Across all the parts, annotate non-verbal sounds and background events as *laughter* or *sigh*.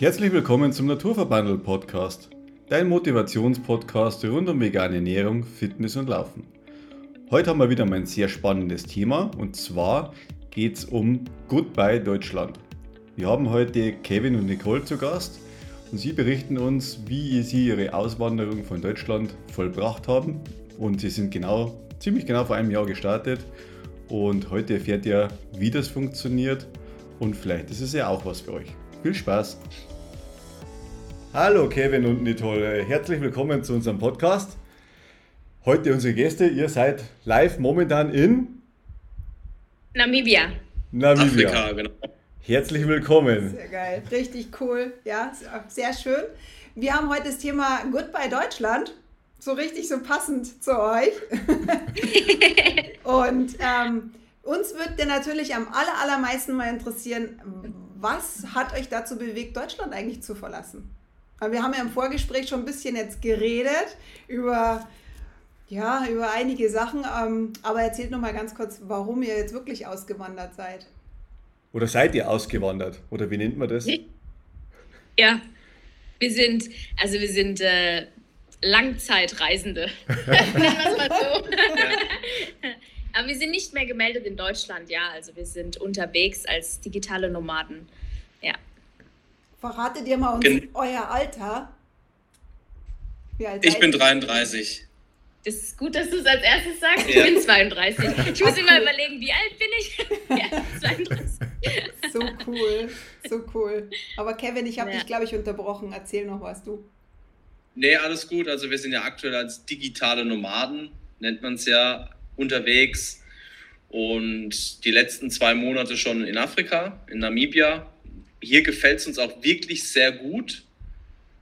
Herzlich willkommen zum Naturverbandel Podcast, dein Motivationspodcast rund um vegane Ernährung, Fitness und Laufen. Heute haben wir wieder mal ein sehr spannendes Thema und zwar geht es um Goodbye Deutschland. Wir haben heute Kevin und Nicole zu Gast und sie berichten uns, wie sie ihre Auswanderung von Deutschland vollbracht haben und sie sind genau, ziemlich genau vor einem Jahr gestartet und heute erfährt ihr, wie das funktioniert und vielleicht ist es ja auch was für euch. Viel Spaß! Hallo Kevin und Nicole, herzlich willkommen zu unserem Podcast. Heute unsere Gäste, ihr seid live momentan in Namibia. Namibia. Afrika, genau. Herzlich willkommen. Sehr geil, richtig cool, ja, sehr schön. Wir haben heute das Thema Goodbye Deutschland, so richtig so passend zu euch. *laughs* und ähm, uns würde natürlich am aller, allermeisten mal interessieren, was hat euch dazu bewegt, Deutschland eigentlich zu verlassen? Aber wir haben ja im Vorgespräch schon ein bisschen jetzt geredet über, ja, über einige Sachen. Ähm, aber erzählt noch mal ganz kurz, warum ihr jetzt wirklich ausgewandert seid. Oder seid ihr ausgewandert? Oder wie nennt man das? Ja, wir sind, also wir sind äh, Langzeitreisende. *laughs* Nennen wir es mal so. *laughs* Aber wir sind nicht mehr gemeldet in Deutschland, ja. Also wir sind unterwegs als digitale Nomaden. Verratet ihr mal uns Gen euer Alter? ich bin 33. Das ist gut, dass du es als erstes sagst. Ja. Ich bin 32. Ich muss immer überlegen, wie alt bin ich? *laughs* ja, 32. So cool, so cool. Aber Kevin, ich habe ja. dich, glaube ich, unterbrochen. Erzähl noch was, du. Nee, alles gut. Also wir sind ja aktuell als digitale Nomaden, nennt man es ja, unterwegs. Und die letzten zwei Monate schon in Afrika, in Namibia, hier gefällt es uns auch wirklich sehr gut.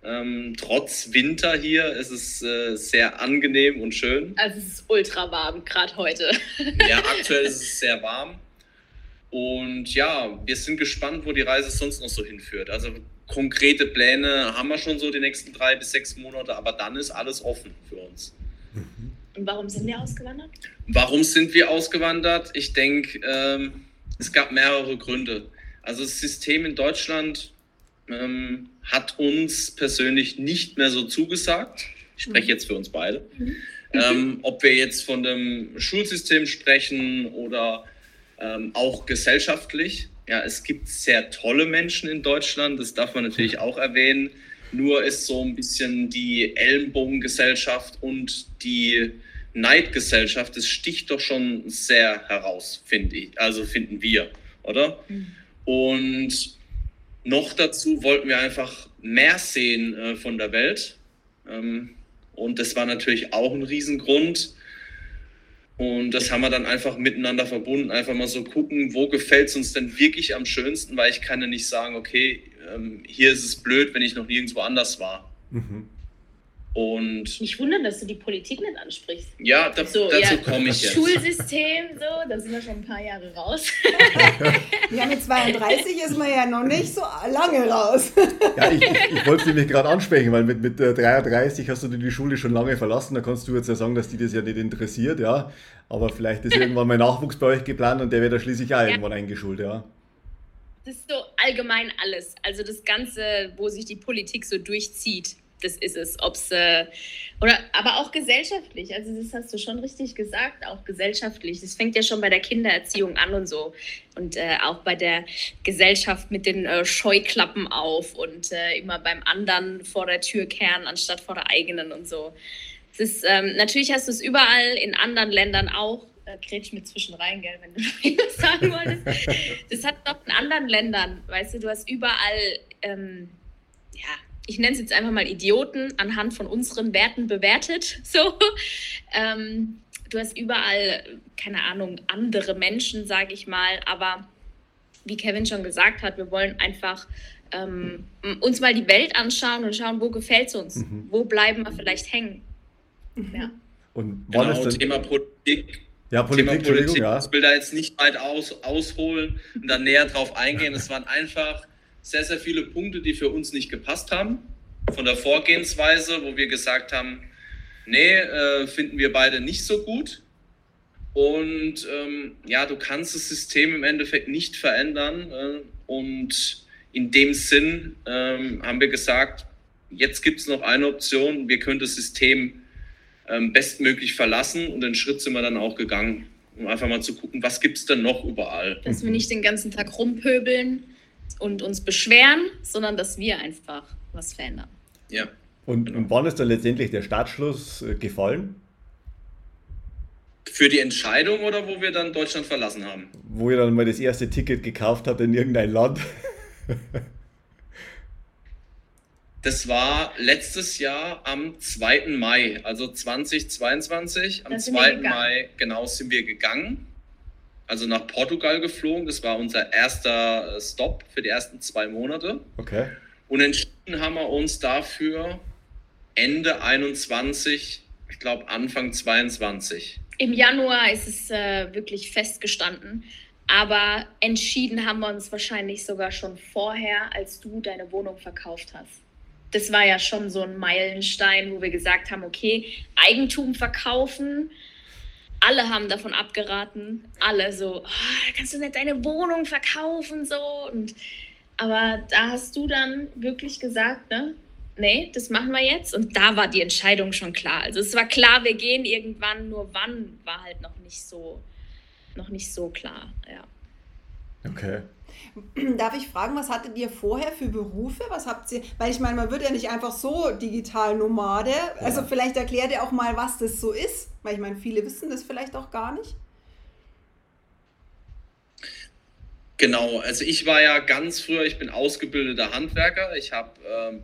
Ähm, trotz Winter hier ist es äh, sehr angenehm und schön. Also es ist ultra warm, gerade heute. *laughs* ja, aktuell ist es sehr warm. Und ja, wir sind gespannt, wo die Reise sonst noch so hinführt. Also konkrete Pläne haben wir schon so die nächsten drei bis sechs Monate, aber dann ist alles offen für uns. Und warum sind wir ausgewandert? Warum sind wir ausgewandert? Ich denke, ähm, es gab mehrere Gründe. Also das System in Deutschland ähm, hat uns persönlich nicht mehr so zugesagt. Ich spreche mhm. jetzt für uns beide. Mhm. Ähm, ob wir jetzt von dem Schulsystem sprechen oder ähm, auch gesellschaftlich. Ja, es gibt sehr tolle Menschen in Deutschland, das darf man natürlich auch erwähnen. Nur ist so ein bisschen die Ellenbogengesellschaft und die Neidgesellschaft, das sticht doch schon sehr heraus, finde ich. Also finden wir, oder? Mhm. Und noch dazu wollten wir einfach mehr sehen äh, von der Welt. Ähm, und das war natürlich auch ein Riesengrund. Und das haben wir dann einfach miteinander verbunden, einfach mal so gucken, wo gefällt es uns denn wirklich am schönsten, weil ich kann ja nicht sagen, okay, ähm, hier ist es blöd, wenn ich noch nirgendwo anders war. Mhm. Und Mich wundern, dass du die Politik nicht ansprichst. Ja, da, so, dazu ja, komme ich jetzt. Schulsystem, so, da sind wir schon ein paar Jahre raus. *laughs* ja, mit 32 ist man ja noch nicht so lange raus. ja, ich, ich, ich wollte nämlich gerade ansprechen, weil mit, mit 33 hast du die Schule schon lange verlassen. Da kannst du jetzt ja sagen, dass die das ja nicht interessiert, ja. Aber vielleicht ist irgendwann mal Nachwuchs bei euch geplant und der wird da schließlich auch ja. irgendwann eingeschult, ja. Das ist so allgemein alles. Also das Ganze, wo sich die Politik so durchzieht das ist es. Ob's, äh, oder, aber auch gesellschaftlich. Also, das hast du schon richtig gesagt, auch gesellschaftlich. Das fängt ja schon bei der Kindererziehung an und so. Und äh, auch bei der Gesellschaft mit den äh, Scheuklappen auf und äh, immer beim anderen vor der Tür kehren, anstatt vor der eigenen und so. Das ist, ähm, natürlich hast du es überall in anderen Ländern auch. Da grätsch mir zwischen rein, gell, wenn du *laughs* was sagen wolltest. Das hat doch in anderen Ländern, weißt du, du hast überall, ähm, ja, ich nenne es jetzt einfach mal Idioten, anhand von unseren Werten bewertet. *laughs* So. Ähm, du hast überall, keine Ahnung, andere Menschen, sage ich mal, aber wie Kevin schon gesagt hat, wir wollen einfach ähm, uns mal die Welt anschauen und schauen, wo gefällt es uns, mhm. wo bleiben wir vielleicht hängen. Mhm. Ja. Und wann genau, ist Thema Politik. Ja, Politik, Thema Politik. Ja. Ich will da jetzt nicht weit aus, ausholen und dann näher drauf eingehen. Es waren einfach sehr, sehr viele Punkte, die für uns nicht gepasst haben. Von der Vorgehensweise, wo wir gesagt haben, nee, äh, finden wir beide nicht so gut. Und ähm, ja, du kannst das System im Endeffekt nicht verändern. Äh, und in dem Sinn ähm, haben wir gesagt, jetzt gibt es noch eine Option, wir können das System ähm, bestmöglich verlassen und den Schritt sind wir dann auch gegangen, um einfach mal zu gucken, was gibt es denn noch überall. Dass wir nicht den ganzen Tag rumpöbeln und uns beschweren, sondern dass wir einfach was verändern. Ja. Und, und wann ist dann letztendlich der Startschluss äh, gefallen? Für die Entscheidung oder wo wir dann Deutschland verlassen haben? Wo ihr dann mal das erste Ticket gekauft habt in irgendein Land? *laughs* Das war letztes Jahr am 2. Mai, also 2022. Am 2. Mai genau sind wir gegangen. Also nach Portugal geflogen. Das war unser erster äh, Stop für die ersten zwei Monate. Okay. Und entschieden haben wir uns dafür Ende 21, ich glaube Anfang 22. Im Januar ist es äh, wirklich festgestanden. Aber entschieden haben wir uns wahrscheinlich sogar schon vorher, als du deine Wohnung verkauft hast. Das war ja schon so ein Meilenstein, wo wir gesagt haben, okay, Eigentum verkaufen. Alle haben davon abgeraten. Alle so, oh, kannst du nicht deine Wohnung verkaufen so. Und, aber da hast du dann wirklich gesagt, ne, nee, das machen wir jetzt. Und da war die Entscheidung schon klar. Also es war klar, wir gehen irgendwann, nur wann war halt noch nicht so, noch nicht so klar, ja. Okay. *clears throat* Darf ich fragen, was hattet ihr vorher für Berufe? Was habt ihr? Weil ich meine, man wird ja nicht einfach so digital Nomade. Ja. Also vielleicht erklärt ihr auch mal, was das so ist. Weil ich meine, viele wissen das vielleicht auch gar nicht. Genau, also ich war ja ganz früher, ich bin ausgebildeter Handwerker. Ich hab, ähm,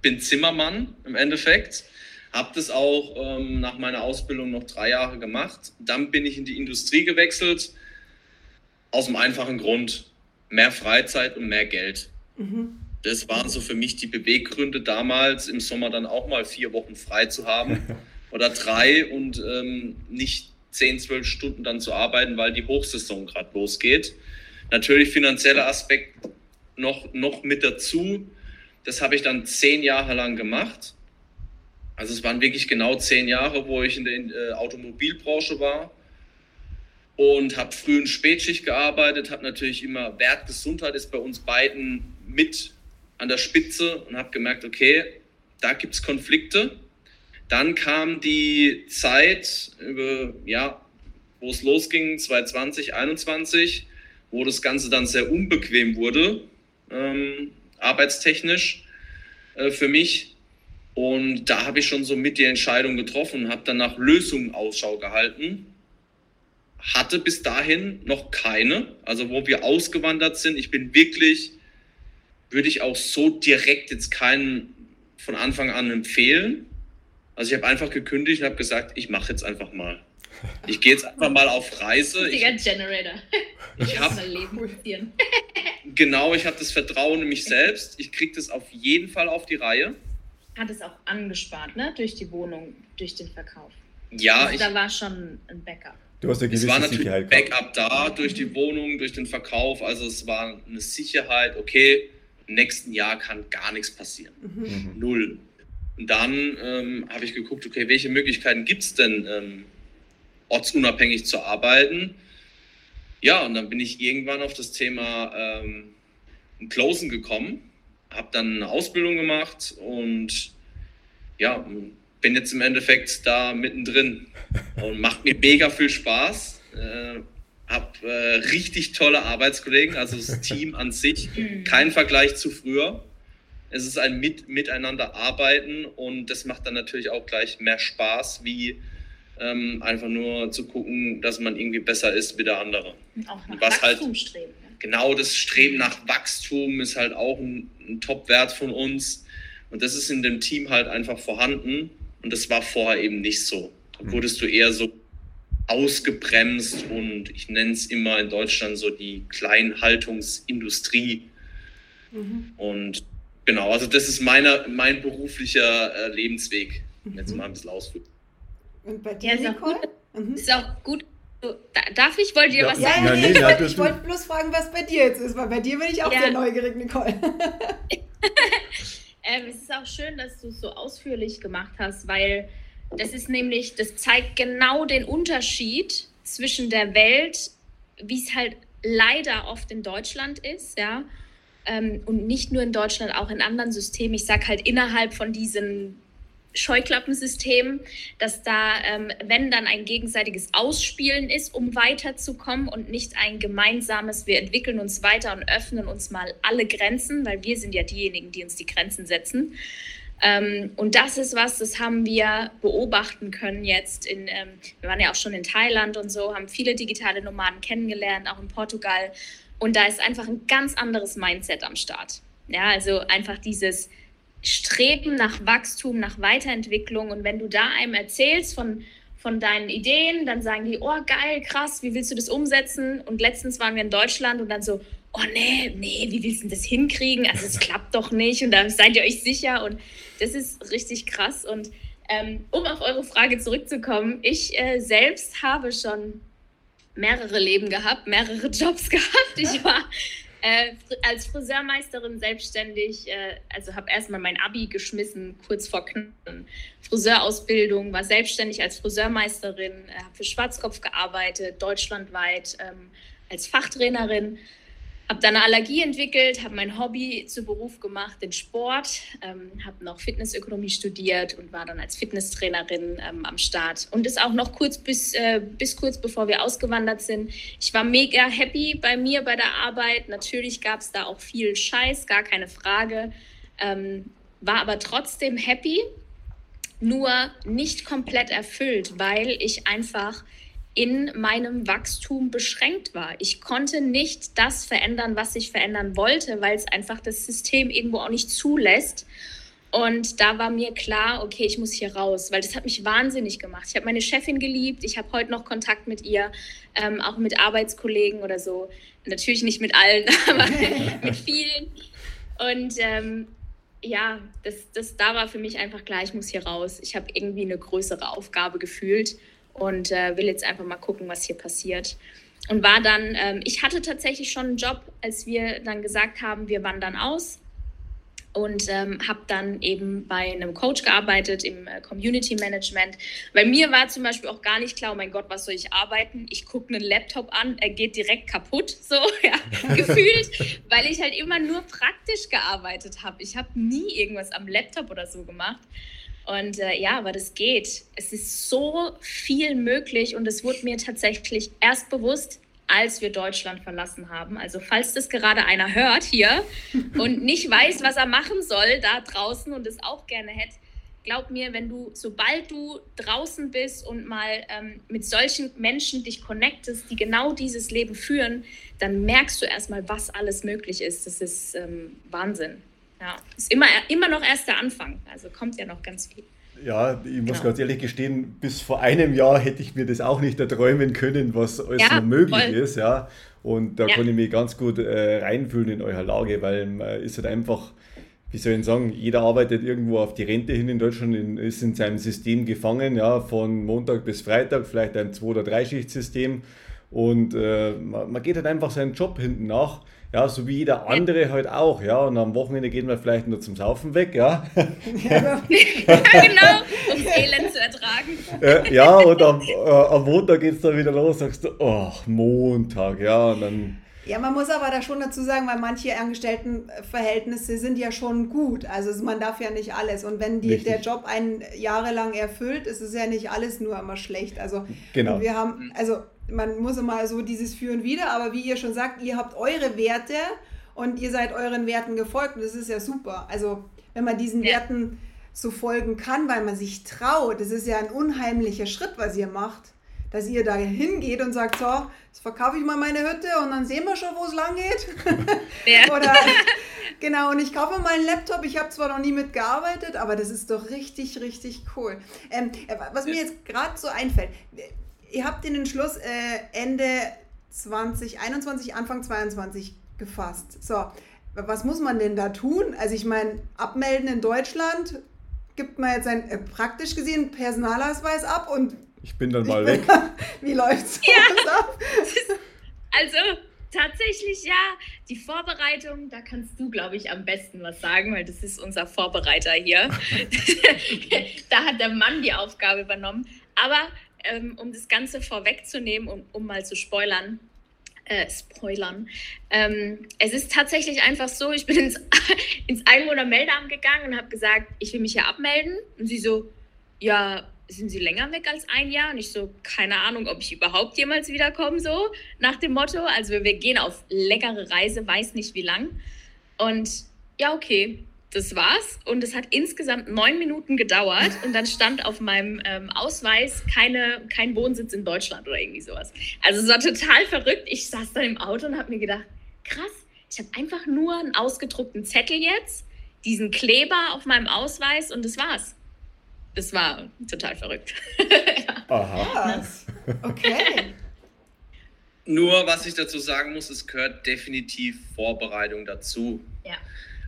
bin Zimmermann im Endeffekt. Habe das auch ähm, nach meiner Ausbildung noch drei Jahre gemacht. Dann bin ich in die Industrie gewechselt aus dem einfachen Grund, mehr Freizeit und mehr Geld. Mhm. Das waren so für mich die Beweggründe damals, im Sommer dann auch mal vier Wochen frei zu haben *laughs* oder drei und ähm, nicht zehn, zwölf Stunden dann zu arbeiten, weil die Hochsaison gerade losgeht. Natürlich finanzieller Aspekt noch, noch mit dazu. Das habe ich dann zehn Jahre lang gemacht. Also es waren wirklich genau zehn Jahre, wo ich in der äh, Automobilbranche war und habe früh in Spätschicht gearbeitet, habe natürlich immer Wert Gesundheit ist bei uns beiden mit an der Spitze und habe gemerkt, okay, da gibt es Konflikte. Dann kam die Zeit, ja, wo es losging, 2020, 2021, wo das Ganze dann sehr unbequem wurde, ähm, arbeitstechnisch äh, für mich. Und da habe ich schon so mit die Entscheidung getroffen, habe dann nach Lösungen Ausschau gehalten hatte bis dahin noch keine. Also wo wir ausgewandert sind, ich bin wirklich, würde ich auch so direkt jetzt keinen von Anfang an empfehlen. Also ich habe einfach gekündigt und habe gesagt, ich mache jetzt einfach mal. Ich gehe jetzt einfach mal auf Reise. Ich, Generator. Ich habe *laughs* genau, ich habe das Vertrauen in mich selbst. Ich kriege das auf jeden Fall auf die Reihe. Hat es auch angespart, ne? Durch die Wohnung, durch den Verkauf. Ja, also ich, da war schon ein Backup. Du hast eine gewisse es war natürlich Sicherheit Backup da durch die Wohnung, durch den Verkauf. Also es war eine Sicherheit, okay, im nächsten Jahr kann gar nichts passieren. Mhm. Null. Und dann ähm, habe ich geguckt, okay, welche Möglichkeiten gibt es denn, ähm, ortsunabhängig zu arbeiten? Ja, und dann bin ich irgendwann auf das Thema ähm, Closen gekommen, habe dann eine Ausbildung gemacht und ja, bin jetzt im Endeffekt da mittendrin und macht mir mega viel Spaß. Äh, hab äh, richtig tolle Arbeitskollegen, also das *laughs* Team an sich, mhm. kein Vergleich zu früher. Es ist ein Mit Miteinander arbeiten und das macht dann natürlich auch gleich mehr Spaß, wie ähm, einfach nur zu gucken, dass man irgendwie besser ist wie der andere. Auch nach Was halt Wachstum halt, streben. Ne? Genau, das Streben nach Wachstum ist halt auch ein, ein Top-Wert von uns. Und das ist in dem Team halt einfach vorhanden. Und das war vorher eben nicht so. Da mhm. wurdest du eher so ausgebremst und ich nenne es immer in Deutschland so die Kleinhaltungsindustrie. Mhm. Und genau, also das ist meine, mein beruflicher äh, Lebensweg. Mhm. Jetzt mal ein bisschen ausführen. Und bei dir, ja, ist, auch gut. Mhm. ist auch gut. Darf ich? Wollt ihr ja. was sagen? Ja, nee, ich wollte wollt bloß fragen, was bei dir jetzt ist, weil bei dir bin ich auch ja. sehr neugierig, Nicole. *laughs* Ähm, es ist auch schön, dass du es so ausführlich gemacht hast, weil das ist nämlich, das zeigt genau den Unterschied zwischen der Welt, wie es halt leider oft in Deutschland ist, ja, ähm, und nicht nur in Deutschland, auch in anderen Systemen. Ich sage halt innerhalb von diesen Scheuklappensystem, dass da, ähm, wenn dann ein gegenseitiges Ausspielen ist, um weiterzukommen und nicht ein gemeinsames, wir entwickeln uns weiter und öffnen uns mal alle Grenzen, weil wir sind ja diejenigen, die uns die Grenzen setzen. Ähm, und das ist was, das haben wir beobachten können jetzt. In, ähm, wir waren ja auch schon in Thailand und so, haben viele digitale Nomaden kennengelernt, auch in Portugal. Und da ist einfach ein ganz anderes Mindset am Start. Ja, also einfach dieses, Streben nach Wachstum, nach Weiterentwicklung. Und wenn du da einem erzählst von, von deinen Ideen, dann sagen die, oh geil, krass, wie willst du das umsetzen? Und letztens waren wir in Deutschland und dann so, oh nee, nee, wie willst du das hinkriegen? Also es klappt doch nicht und da seid ihr euch sicher. Und das ist richtig krass. Und ähm, um auf eure Frage zurückzukommen, ich äh, selbst habe schon mehrere Leben gehabt, mehrere *laughs* Jobs gehabt. Ich war äh, als Friseurmeisterin selbstständig, äh, also habe erstmal mein Abi geschmissen, kurz vor Knappen. Friseurausbildung, war selbstständig als Friseurmeisterin, äh, habe für Schwarzkopf gearbeitet, deutschlandweit ähm, als Fachtrainerin habe dann eine Allergie entwickelt, habe mein Hobby zu Beruf gemacht, den Sport, ähm, habe noch Fitnessökonomie studiert und war dann als Fitnesstrainerin ähm, am Start. Und ist auch noch kurz bis, äh, bis kurz bevor wir ausgewandert sind. Ich war mega happy bei mir bei der Arbeit. Natürlich gab es da auch viel Scheiß, gar keine Frage. Ähm, war aber trotzdem happy, nur nicht komplett erfüllt, weil ich einfach in meinem Wachstum beschränkt war. Ich konnte nicht das verändern, was ich verändern wollte, weil es einfach das System irgendwo auch nicht zulässt. Und da war mir klar, okay, ich muss hier raus, weil das hat mich wahnsinnig gemacht. Ich habe meine Chefin geliebt, ich habe heute noch Kontakt mit ihr, ähm, auch mit Arbeitskollegen oder so. Natürlich nicht mit allen, *laughs* aber mit vielen. Und ähm, ja, das, das, da war für mich einfach klar, ich muss hier raus. Ich habe irgendwie eine größere Aufgabe gefühlt und äh, will jetzt einfach mal gucken, was hier passiert. Und war dann, ähm, ich hatte tatsächlich schon einen Job, als wir dann gesagt haben, wir wandern aus und ähm, habe dann eben bei einem Coach gearbeitet im äh, Community Management. Weil mir war zum Beispiel auch gar nicht klar, oh mein Gott, was soll ich arbeiten? Ich gucke einen Laptop an, er geht direkt kaputt, *laughs* so ja, *laughs* gefühlt, weil ich halt immer nur praktisch gearbeitet habe. Ich habe nie irgendwas am Laptop oder so gemacht. Und äh, ja, aber das geht. Es ist so viel möglich und es wurde mir tatsächlich erst bewusst, als wir Deutschland verlassen haben. Also falls das gerade einer hört hier *laughs* und nicht weiß, was er machen soll da draußen und es auch gerne hätte, glaub mir, wenn du, sobald du draußen bist und mal ähm, mit solchen Menschen dich connectest, die genau dieses Leben führen, dann merkst du erstmal, was alles möglich ist. Das ist ähm, Wahnsinn. Ja, ist immer, immer noch erst der Anfang. Also kommt ja noch ganz viel. Ja, ich muss genau. ganz ehrlich gestehen, bis vor einem Jahr hätte ich mir das auch nicht erträumen können, was alles ja, noch möglich voll. ist. Ja. Und da ja. kann ich mich ganz gut äh, reinfühlen in eurer Lage, weil man ist halt einfach, wie soll ich sagen, jeder arbeitet irgendwo auf die Rente hin in Deutschland, in, ist in seinem System gefangen, ja, von Montag bis Freitag, vielleicht ein Zwei- oder Dreischichtsystem. Und äh, man, man geht halt einfach seinen Job hinten nach. Ja, so wie jeder andere halt auch, ja. Und am Wochenende gehen wir vielleicht nur zum Saufen weg, ja. Ja, *laughs* genau, um Elend zu ertragen. Äh, ja, und am, äh, am Montag geht es dann wieder los, sagst du, oh, Montag, ja, und dann. Ja, man muss aber da schon dazu sagen, weil manche Angestelltenverhältnisse sind ja schon gut. Also man darf ja nicht alles. Und wenn die, der Job einen jahrelang erfüllt, ist es ja nicht alles nur immer schlecht. Also genau. wir haben, also man muss immer so dieses Führen wieder, aber wie ihr schon sagt, ihr habt eure Werte und ihr seid euren Werten gefolgt und das ist ja super. Also wenn man diesen ja. Werten so folgen kann, weil man sich traut, das ist ja ein unheimlicher Schritt, was ihr macht, dass ihr da hingeht und sagt, so, jetzt verkaufe ich mal meine Hütte und dann sehen wir schon, wo es lang geht. *laughs* Ja. *laughs* Oder genau, und ich kaufe mal einen Laptop. Ich habe zwar noch nie mitgearbeitet, aber das ist doch richtig, richtig cool. Ähm, was mir jetzt gerade so einfällt, ihr habt den Entschluss äh, Ende 2021, Anfang 22 gefasst. So, was muss man denn da tun? Also ich meine, abmelden in Deutschland gibt man jetzt ein äh, praktisch gesehen Personalausweis ab und ich bin dann mal weg. *laughs* Wie läuft's ja. ab? *laughs* Also tatsächlich ja, die Vorbereitung, da kannst du, glaube ich, am besten was sagen, weil das ist unser Vorbereiter hier. *laughs* da hat der Mann die Aufgabe übernommen. Aber ähm, um das Ganze vorwegzunehmen und um mal zu spoilern, äh, spoilern. Ähm, es ist tatsächlich einfach so, ich bin ins, *laughs* ins Einwohnermeldeamt gegangen und habe gesagt, ich will mich hier abmelden. Und sie so, ja, sind Sie länger weg als ein Jahr? Und ich so, keine Ahnung, ob ich überhaupt jemals wiederkomme, so nach dem Motto. Also wir gehen auf leckere Reise, weiß nicht wie lang. Und ja, okay, das war's. Und es hat insgesamt neun Minuten gedauert. Und dann stand auf meinem ähm, Ausweis keine, kein Wohnsitz in Deutschland oder irgendwie sowas. Also es war total verrückt. Ich saß dann im Auto und habe mir gedacht, krass, ich habe einfach nur einen ausgedruckten Zettel jetzt, diesen Kleber auf meinem Ausweis und das war's. Das war total verrückt. *laughs* Aha. Okay. Nur was ich dazu sagen muss, es gehört definitiv Vorbereitung dazu. Ja.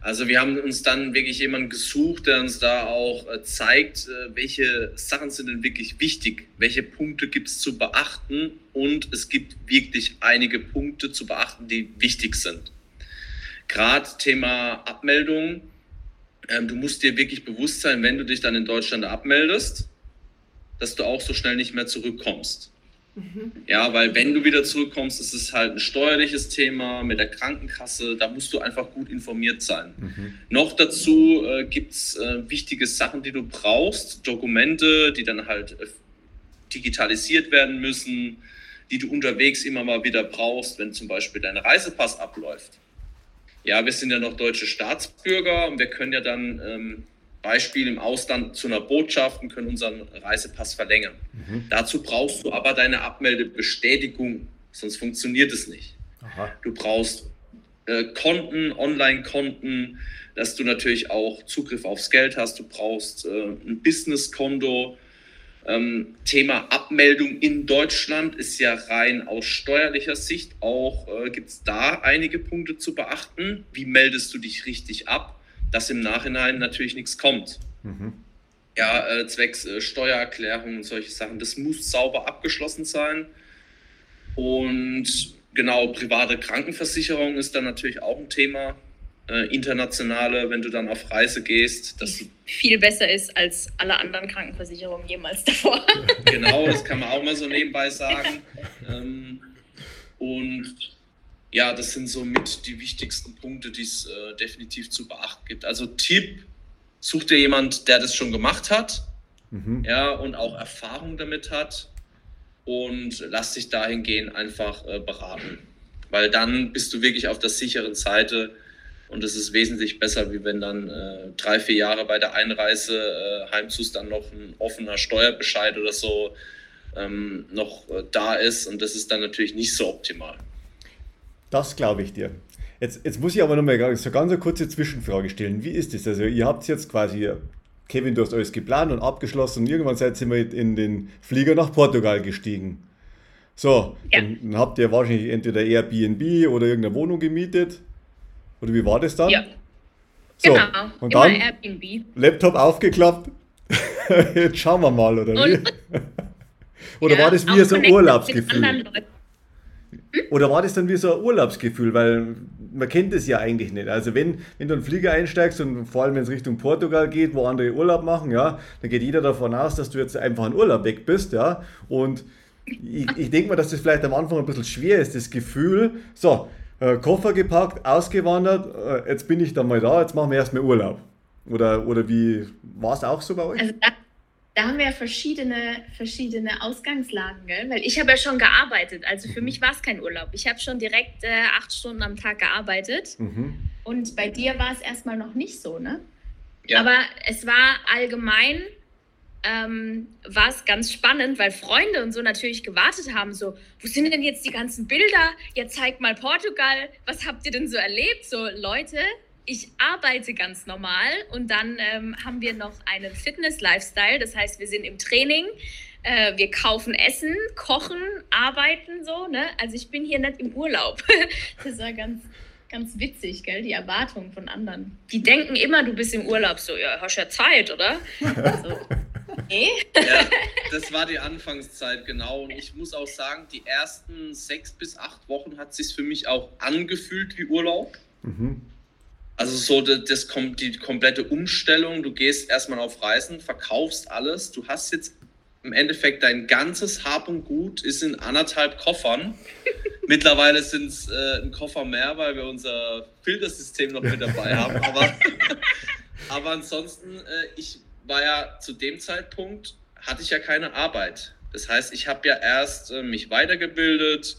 Also wir haben uns dann wirklich jemanden gesucht, der uns da auch äh, zeigt, äh, welche Sachen sind denn wirklich wichtig, welche Punkte gibt es zu beachten und es gibt wirklich einige Punkte zu beachten, die wichtig sind. Gerade Thema Abmeldung, ähm, du musst dir wirklich bewusst sein, wenn du dich dann in Deutschland abmeldest, dass du auch so schnell nicht mehr zurückkommst. Ja, weil wenn du wieder zurückkommst, ist es halt ein steuerliches Thema mit der Krankenkasse. Da musst du einfach gut informiert sein. Mhm. Noch dazu äh, gibt es äh, wichtige Sachen, die du brauchst, Dokumente, die dann halt äh, digitalisiert werden müssen, die du unterwegs immer mal wieder brauchst, wenn zum Beispiel dein Reisepass abläuft. Ja, wir sind ja noch deutsche Staatsbürger und wir können ja dann ähm, Beispiel im Ausland zu einer Botschaft und können unseren Reisepass verlängern. Mhm. Dazu brauchst du aber deine Abmeldebestätigung, sonst funktioniert es nicht. Aha. Du brauchst äh, Konten, Online-Konten, dass du natürlich auch Zugriff aufs Geld hast. Du brauchst äh, ein Businesskonto. Ähm, Thema Abmeldung in Deutschland ist ja rein aus steuerlicher Sicht auch, äh, gibt es da einige Punkte zu beachten. Wie meldest du dich richtig ab, dass im Nachhinein natürlich nichts kommt? Mhm. Ja, äh, zwecks äh, Steuererklärung und solche Sachen. Das muss sauber abgeschlossen sein. Und genau, private Krankenversicherung ist dann natürlich auch ein Thema. Äh, internationale, wenn du dann auf Reise gehst, dass du Viel besser ist als alle anderen Krankenversicherungen jemals *laughs* davor. Genau, das kann man auch mal so nebenbei sagen. Ähm, und ja, das sind so mit die wichtigsten Punkte, die es äh, definitiv zu beachten gibt. Also Tipp, such dir jemand, der das schon gemacht hat, Mhm. ja, und auch Erfahrung damit hat und lass dich dahingehend einfach äh, beraten. Weil dann bist du wirklich auf der sicheren Seite und es ist wesentlich besser, wie wenn dann äh, drei, vier Jahre bei der Einreise äh, heimzus dann noch ein offener Steuerbescheid oder so ähm, noch äh, da ist und das ist dann natürlich nicht so optimal. Das glaube ich dir. Jetzt, jetzt muss ich aber nochmal so ganz eine kurze Zwischenfrage stellen. Wie ist das? Also, ihr habt jetzt quasi, Kevin, du hast alles geplant und abgeschlossen und irgendwann seid ihr mal in den Flieger nach Portugal gestiegen. So, Ja. dann, habt ihr wahrscheinlich entweder Airbnb oder irgendeine Wohnung gemietet. Oder wie war das dann? ja, So, genau. und dann Airbnb. Laptop aufgeklappt. *laughs* Jetzt schauen wir mal, oder wie? Und- *laughs* Oder Ja, war das wie so ein Urlaubsgefühl? Leuten. Oder war das dann wie so ein Urlaubsgefühl? Weil man kennt es ja eigentlich nicht. Also wenn, wenn du in den Flieger einsteigst und vor allem wenn es Richtung Portugal geht, wo andere Urlaub machen, ja, dann geht jeder davon aus, dass du jetzt einfach in Urlaub weg bist, ja. Und ich, ich denke mal, dass das vielleicht am Anfang ein bisschen schwer ist, das Gefühl, so, äh, Koffer gepackt, ausgewandert, äh, jetzt bin ich dann mal da, jetzt machen wir erstmal Urlaub. Oder, oder wie war es auch so bei euch? Also da, da haben wir ja verschiedene, verschiedene Ausgangslagen, gell? weil ich habe ja schon gearbeitet. Also für mich war es kein Urlaub. Ich habe schon direkt äh, acht Stunden am Tag gearbeitet. Mhm. Und bei dir war es erstmal noch nicht so, ne? Ja. Aber es war allgemein, ähm, war es ganz spannend, weil Freunde und so natürlich gewartet haben, so, wo sind denn jetzt die ganzen Bilder? Ja, zeig mal Portugal, was habt ihr denn so erlebt? So, Leute, ich arbeite ganz normal und dann ähm, haben wir noch einen Fitness-Lifestyle, das heißt, wir sind im Training, äh, wir kaufen Essen, kochen, arbeiten so, ne? Also ich bin hier nicht im Urlaub. *laughs* das war ganz, ganz witzig, gell, die Erwartungen von anderen. Die denken immer, du bist im Urlaub, so, ja, hast ja Zeit, oder? So, *laughs* nee. Ja, *laughs* das war die Anfangszeit, genau. Und ich muss auch sagen, die ersten sechs bis acht Wochen hat sich für mich auch angefühlt wie Urlaub. Mhm. Also so das, das kommt die komplette Umstellung. Du gehst erstmal auf Reisen, verkaufst alles. Du hast jetzt im Endeffekt dein ganzes Hab und Gut ist in anderthalb Koffern. *laughs* Mittlerweile sind es äh, ein Koffer mehr, weil wir unser Filtersystem noch mit dabei *laughs* haben. Aber, *laughs* aber ansonsten, äh, ich war ja zu dem Zeitpunkt, hatte ich ja keine Arbeit. Das heißt, ich habe ja erst äh, mich weitergebildet,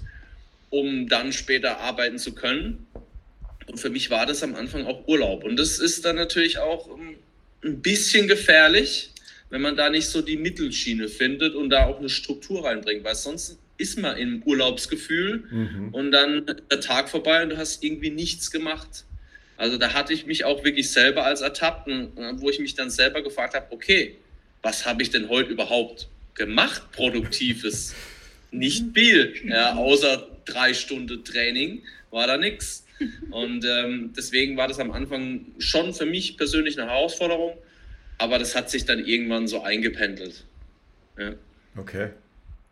um dann später arbeiten zu können. Und für mich war das am Anfang auch Urlaub. Und das ist dann natürlich auch ähm, ein bisschen gefährlich, wenn man da nicht so die Mittelschiene findet und da auch eine Struktur reinbringt, weil sonst ist man im Urlaubsgefühl mhm. und dann der Tag vorbei und du hast irgendwie nichts gemacht. Also da hatte ich mich auch wirklich selber als ertappt, wo ich mich dann selber gefragt habe, okay, was habe ich denn heute überhaupt gemacht, produktives? Nicht viel, ja, außer drei Stunden Training war da nichts. Und ähm, deswegen war das am Anfang schon für mich persönlich eine Herausforderung, aber das hat sich dann irgendwann so eingependelt. Ja. Okay,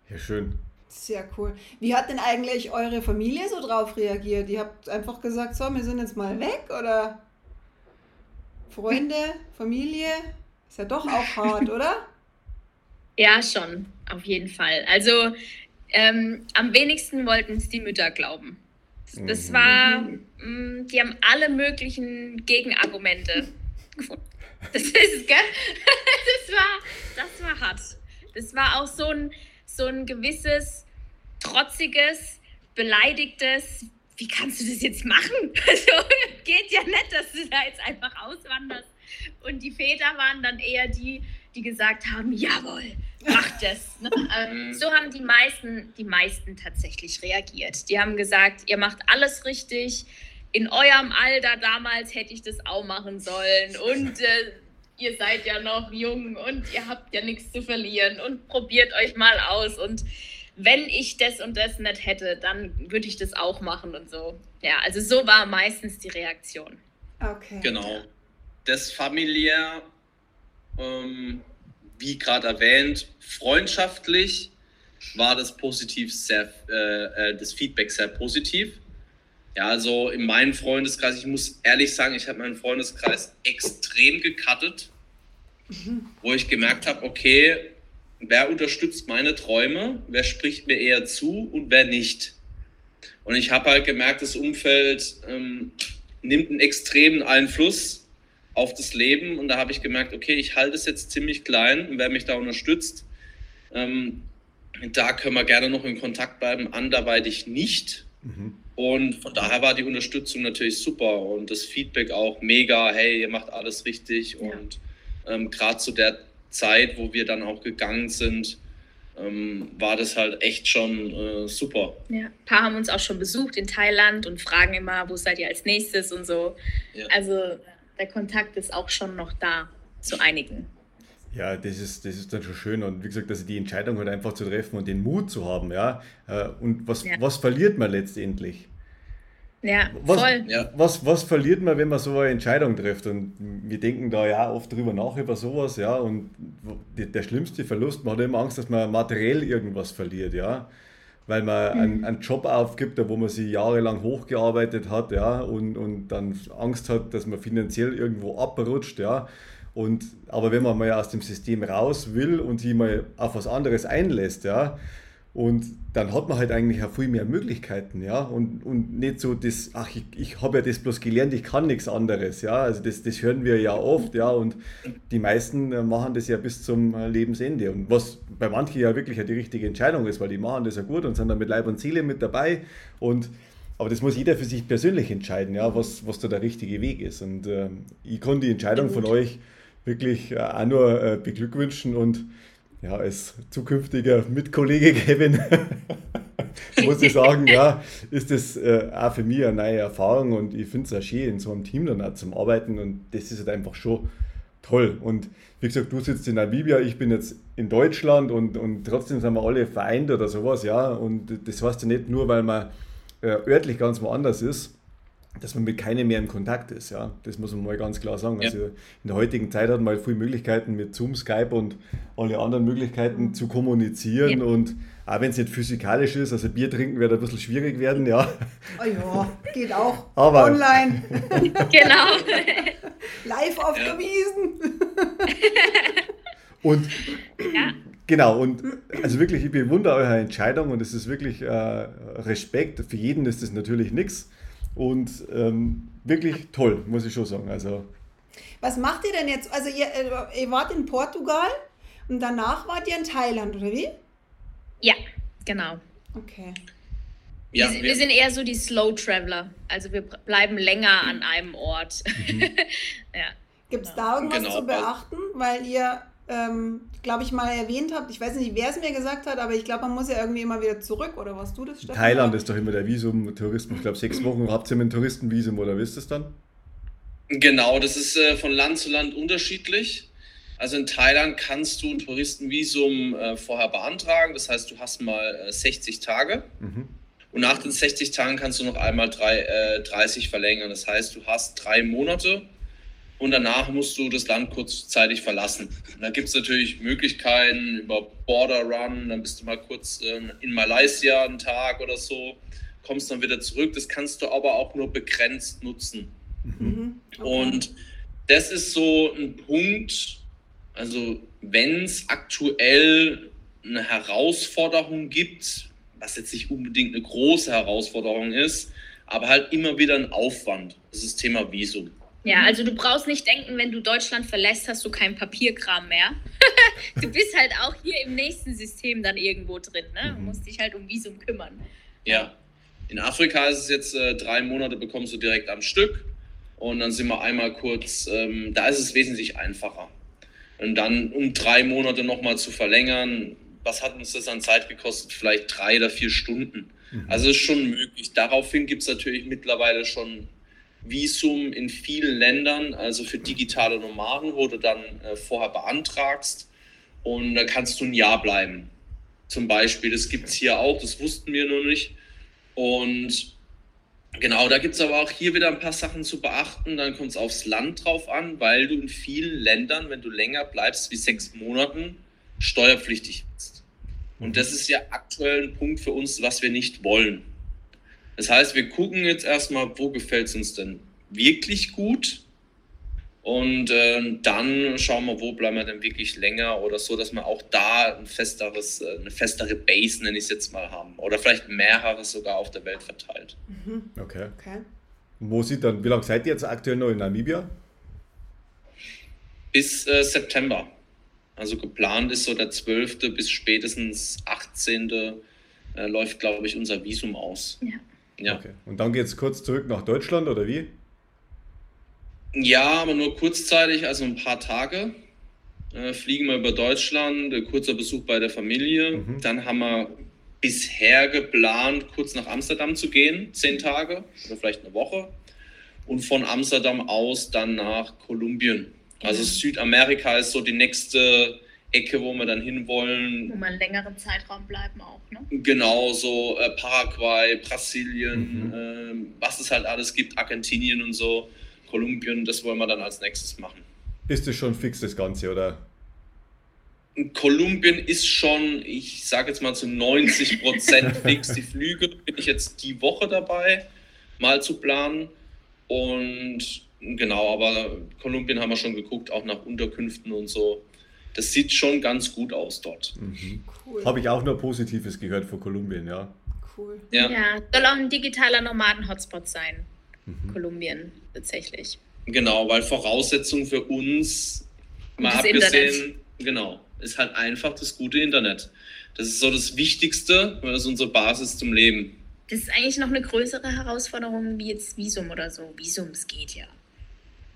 ja schön. Sehr cool. Wie hat denn eigentlich eure Familie so drauf reagiert? Ihr habt einfach gesagt, so, wir sind jetzt mal weg oder Freunde, Familie? Ist ja doch auch hart, *laughs* oder? Ja, schon, auf jeden Fall. Also ähm, am wenigsten wollten es die Mütter glauben. Das mhm. war, mh, mm, die haben alle möglichen Gegenargumente gefunden. Das ist, gell? *laughs* Das war, das war hart. Das war auch so ein, so ein gewisses trotziges, beleidigtes, wie kannst du das jetzt machen? *laughs* Also, geht ja nicht, dass du da jetzt einfach auswanderst. Und die Väter waren dann eher die, die gesagt haben, jawohl, mach das. Ne? *laughs* Ähm, so haben die meisten, die meisten tatsächlich reagiert. Die haben gesagt, ihr macht alles richtig. In eurem Alter damals hätte ich das auch machen sollen. Und äh, ihr seid ja noch jung und ihr habt ja nichts zu verlieren und probiert euch mal aus. Und wenn ich das und das nicht hätte, dann würde ich das auch machen und so. Ja, also so war meistens die Reaktion. Okay. Genau. Das familiär, ähm, wie gerade erwähnt, freundschaftlich war das positiv sehr, äh, äh, das Feedback sehr positiv. Ja, also in meinem Freundeskreis, ich muss ehrlich sagen, ich habe meinen Freundeskreis extrem gecuttet, wo ich gemerkt habe, okay, wer unterstützt meine Träume, wer spricht mir eher zu und wer nicht. Und ich habe halt gemerkt, das Umfeld ähm, nimmt einen extremen Einfluss auf das Leben. Und da habe ich gemerkt, okay, ich halte es jetzt ziemlich klein und wer mich da unterstützt, ähm, da können wir gerne noch in Kontakt bleiben, anderweitig nicht. Mhm. Und von daher war die Unterstützung natürlich super und das Feedback auch mega, hey, ihr macht alles richtig. Ja. Und ähm, gerade zu der Zeit, wo wir dann auch gegangen sind, ähm, war das halt echt schon äh, super. Ja, ein paar haben uns auch schon besucht in Thailand und fragen immer, wo seid ihr als nächstes und so. Ja. Also der Kontakt ist auch schon noch da zu einigen. Ja, das ist, das ist dann schon schön. Und wie gesagt, also die Entscheidung halt einfach zu treffen und den Mut zu haben, ja. Äh, und was, ja. was verliert man letztendlich? Ja, was, voll. Was, was verliert man, wenn man so eine Entscheidung trifft? Und wir denken da ja oft drüber nach über sowas, ja. Und der schlimmste Verlust, man hat immer Angst, dass man materiell irgendwas verliert, ja. Weil man mhm. einen, einen, Job aufgibt, wo man sich jahrelang hochgearbeitet hat, ja, und, und dann Angst hat, dass man finanziell irgendwo abrutscht, ja. Und, aber wenn man mal aus dem System raus will und sich mal auf was anderes einlässt, ja, und dann hat man halt eigentlich auch viel mehr Möglichkeiten, ja. Und, und nicht so das, ach, ich, ich habe ja das bloß gelernt, ich kann nichts anderes, ja. Also das, das hören wir ja oft, ja. Und die meisten äh, machen das ja bis zum äh, Lebensende. Und was bei manchen ja wirklich die richtige Entscheidung ist, weil die machen das ja gut und sind dann mit Leib und Seele mit dabei. Und aber das muss jeder für sich persönlich entscheiden, ja, was, was da der richtige Weg ist. Und äh, ich kann die Entscheidung von euch wirklich äh, auch nur äh, beglückwünschen und ja, als zukünftiger Mitkollege *laughs* Kevin muss ich sagen, ja, ist das äh, auch für mich eine neue Erfahrung und ich finde es auch schön, in so einem Team dann auch zum Arbeiten und das ist halt einfach schon toll. Und wie gesagt, du sitzt in Namibia, ich bin jetzt in Deutschland und, und trotzdem sind wir alle vereint oder sowas, ja. Und das heißt ja nicht nur, weil man äh, örtlich ganz woanders ist, dass man mit keinem mehr in Kontakt ist. Ja? Das muss man mal ganz klar sagen. Ja. Also in der heutigen Zeit hat man halt viele Möglichkeiten mit Zoom, Skype und alle anderen Möglichkeiten zu kommunizieren. Ja. Und auch wenn es nicht physikalisch ist, also Bier trinken wird ein bisschen schwierig werden, ja. Oh ja, geht auch. Aber Online. *laughs* genau. Live auf der Wiesen. *laughs* und ja. Genau, und also wirklich, ich bewundere eure Entscheidung und es ist wirklich äh, Respekt. Für jeden ist das natürlich nichts. Und ähm, wirklich toll, muss ich schon sagen. Also, Was macht ihr denn jetzt? Also ihr, äh, ihr wart in Portugal und danach wart ihr in Thailand, oder wie? Ja, genau. Okay. Ja, wir, wir sind eher so die Slow Traveler. Also wir bleiben länger an einem Ort. *laughs* ja. Gibt es Genau. da irgendwas Genau, zu beachten? Weil ihr, ähm, glaube ich, mal erwähnt habt, ich weiß nicht, wer es mir gesagt hat, aber ich glaube, man muss ja irgendwie immer wieder zurück, oder was du das, Stefan? Thailand ist doch immer der Visum, Tourismus. Ich glaube, sechs Wochen habt ihr mit dem Touristenvisum oder wisst ihr es dann? Genau, das ist äh, von Land zu Land unterschiedlich. Also in Thailand kannst du ein Touristenvisum äh, vorher beantragen. Das heißt, du hast mal äh, 60 Tage Mhm. und nach den 60 Tagen kannst du noch einmal drei, äh, 30 verlängern. Das heißt, du hast drei Monate und danach musst du das Land kurzzeitig verlassen. Und da gibt es natürlich Möglichkeiten über Border Run, dann bist du mal kurz äh, in Malaysia einen Tag oder so, kommst dann wieder zurück. Das kannst du aber auch nur begrenzt nutzen. Mhm. Okay. Und das ist so ein Punkt, also wenn es aktuell eine Herausforderung gibt, was jetzt nicht unbedingt eine große Herausforderung ist, aber halt immer wieder ein Aufwand. Das ist das Thema Visum. Ja, also du brauchst nicht denken, wenn du Deutschland verlässt, hast du keinen Papierkram mehr. *laughs* du bist halt auch hier im nächsten System dann irgendwo drin, ne? Du Mhm. musst dich halt um Visum kümmern. Ja. In Afrika ist es jetzt äh, drei Monate bekommst du direkt am Stück und dann sind wir einmal kurz, ähm, da ist es wesentlich einfacher. Und dann um drei Monate nochmal zu verlängern, was hat uns das an Zeit gekostet? Vielleicht drei oder vier Stunden. Mhm. Also ist schon möglich. Daraufhin gibt es natürlich mittlerweile schon Visum in vielen Ländern, also für digitale Nomaden, wo du dann äh, vorher beantragst und da kannst du ein Jahr bleiben. Zum Beispiel, das gibt es hier auch, das wussten wir noch nicht. Und genau, da gibt es aber auch hier wieder ein paar Sachen zu beachten. Dann kommt es aufs Land drauf an, weil du in vielen Ländern, wenn du länger bleibst wie sechs Monaten, steuerpflichtig bist. Und das ist ja aktuell ein Punkt für uns, was wir nicht wollen. Das heißt, wir gucken jetzt erstmal, wo gefällt es uns denn wirklich gut. Und äh, dann schauen wir, wo bleiben wir denn wirklich länger oder so, dass wir auch da ein festeres, äh, eine festere Base, nenne ich es jetzt mal, haben. Oder vielleicht mehrere sogar auf der Welt verteilt. Mhm. Okay. Okay. Wo sieht dann, wie lange seid ihr jetzt aktuell noch in Namibia? Bis äh, September. Also geplant ist so der 12. bis spätestens 18. Äh, läuft, glaube ich, unser Visum aus. Ja. Ja. Okay. Und dann geht es kurz zurück nach Deutschland oder wie? Ja, aber nur kurzzeitig, also ein paar Tage. Äh, fliegen wir über Deutschland, äh, kurzer Besuch bei der Familie. Mhm. Dann haben wir bisher geplant, kurz nach Amsterdam zu gehen, zehn Tage oder vielleicht eine Woche. Und von Amsterdam aus dann nach Kolumbien. Also Mhm. Südamerika ist so die nächste Ecke, wo wir dann hinwollen. Wo man einen längeren Zeitraum bleiben auch, ne? Genau, so äh, Paraguay, Brasilien, Mhm. ähm, was es halt alles gibt, Argentinien und so, Kolumbien, das wollen wir dann als nächstes machen. Ist das schon fix, das Ganze, oder? Kolumbien ist schon, ich sage jetzt mal zu 90 Prozent *laughs* fix. Die Flüge bin ich jetzt die Woche dabei, mal zu planen. Und genau, aber Kolumbien haben wir schon geguckt, auch nach Unterkünften und so. Das sieht schon ganz gut aus dort. Mhm. Cool. Habe ich auch nur Positives gehört von Kolumbien, ja. Cool. Ja, Ja, soll auch ein digitaler Nomaden-Hotspot sein. Mhm. Kolumbien, tatsächlich. genau, weil Voraussetzung für uns, mal Das abgesehen, genau, ist halt einfach das gute Internet. Das ist so das Wichtigste, weil das ist unsere Basis zum Leben. Das ist eigentlich noch eine größere Herausforderung wie jetzt Visum oder so. Visums geht ja.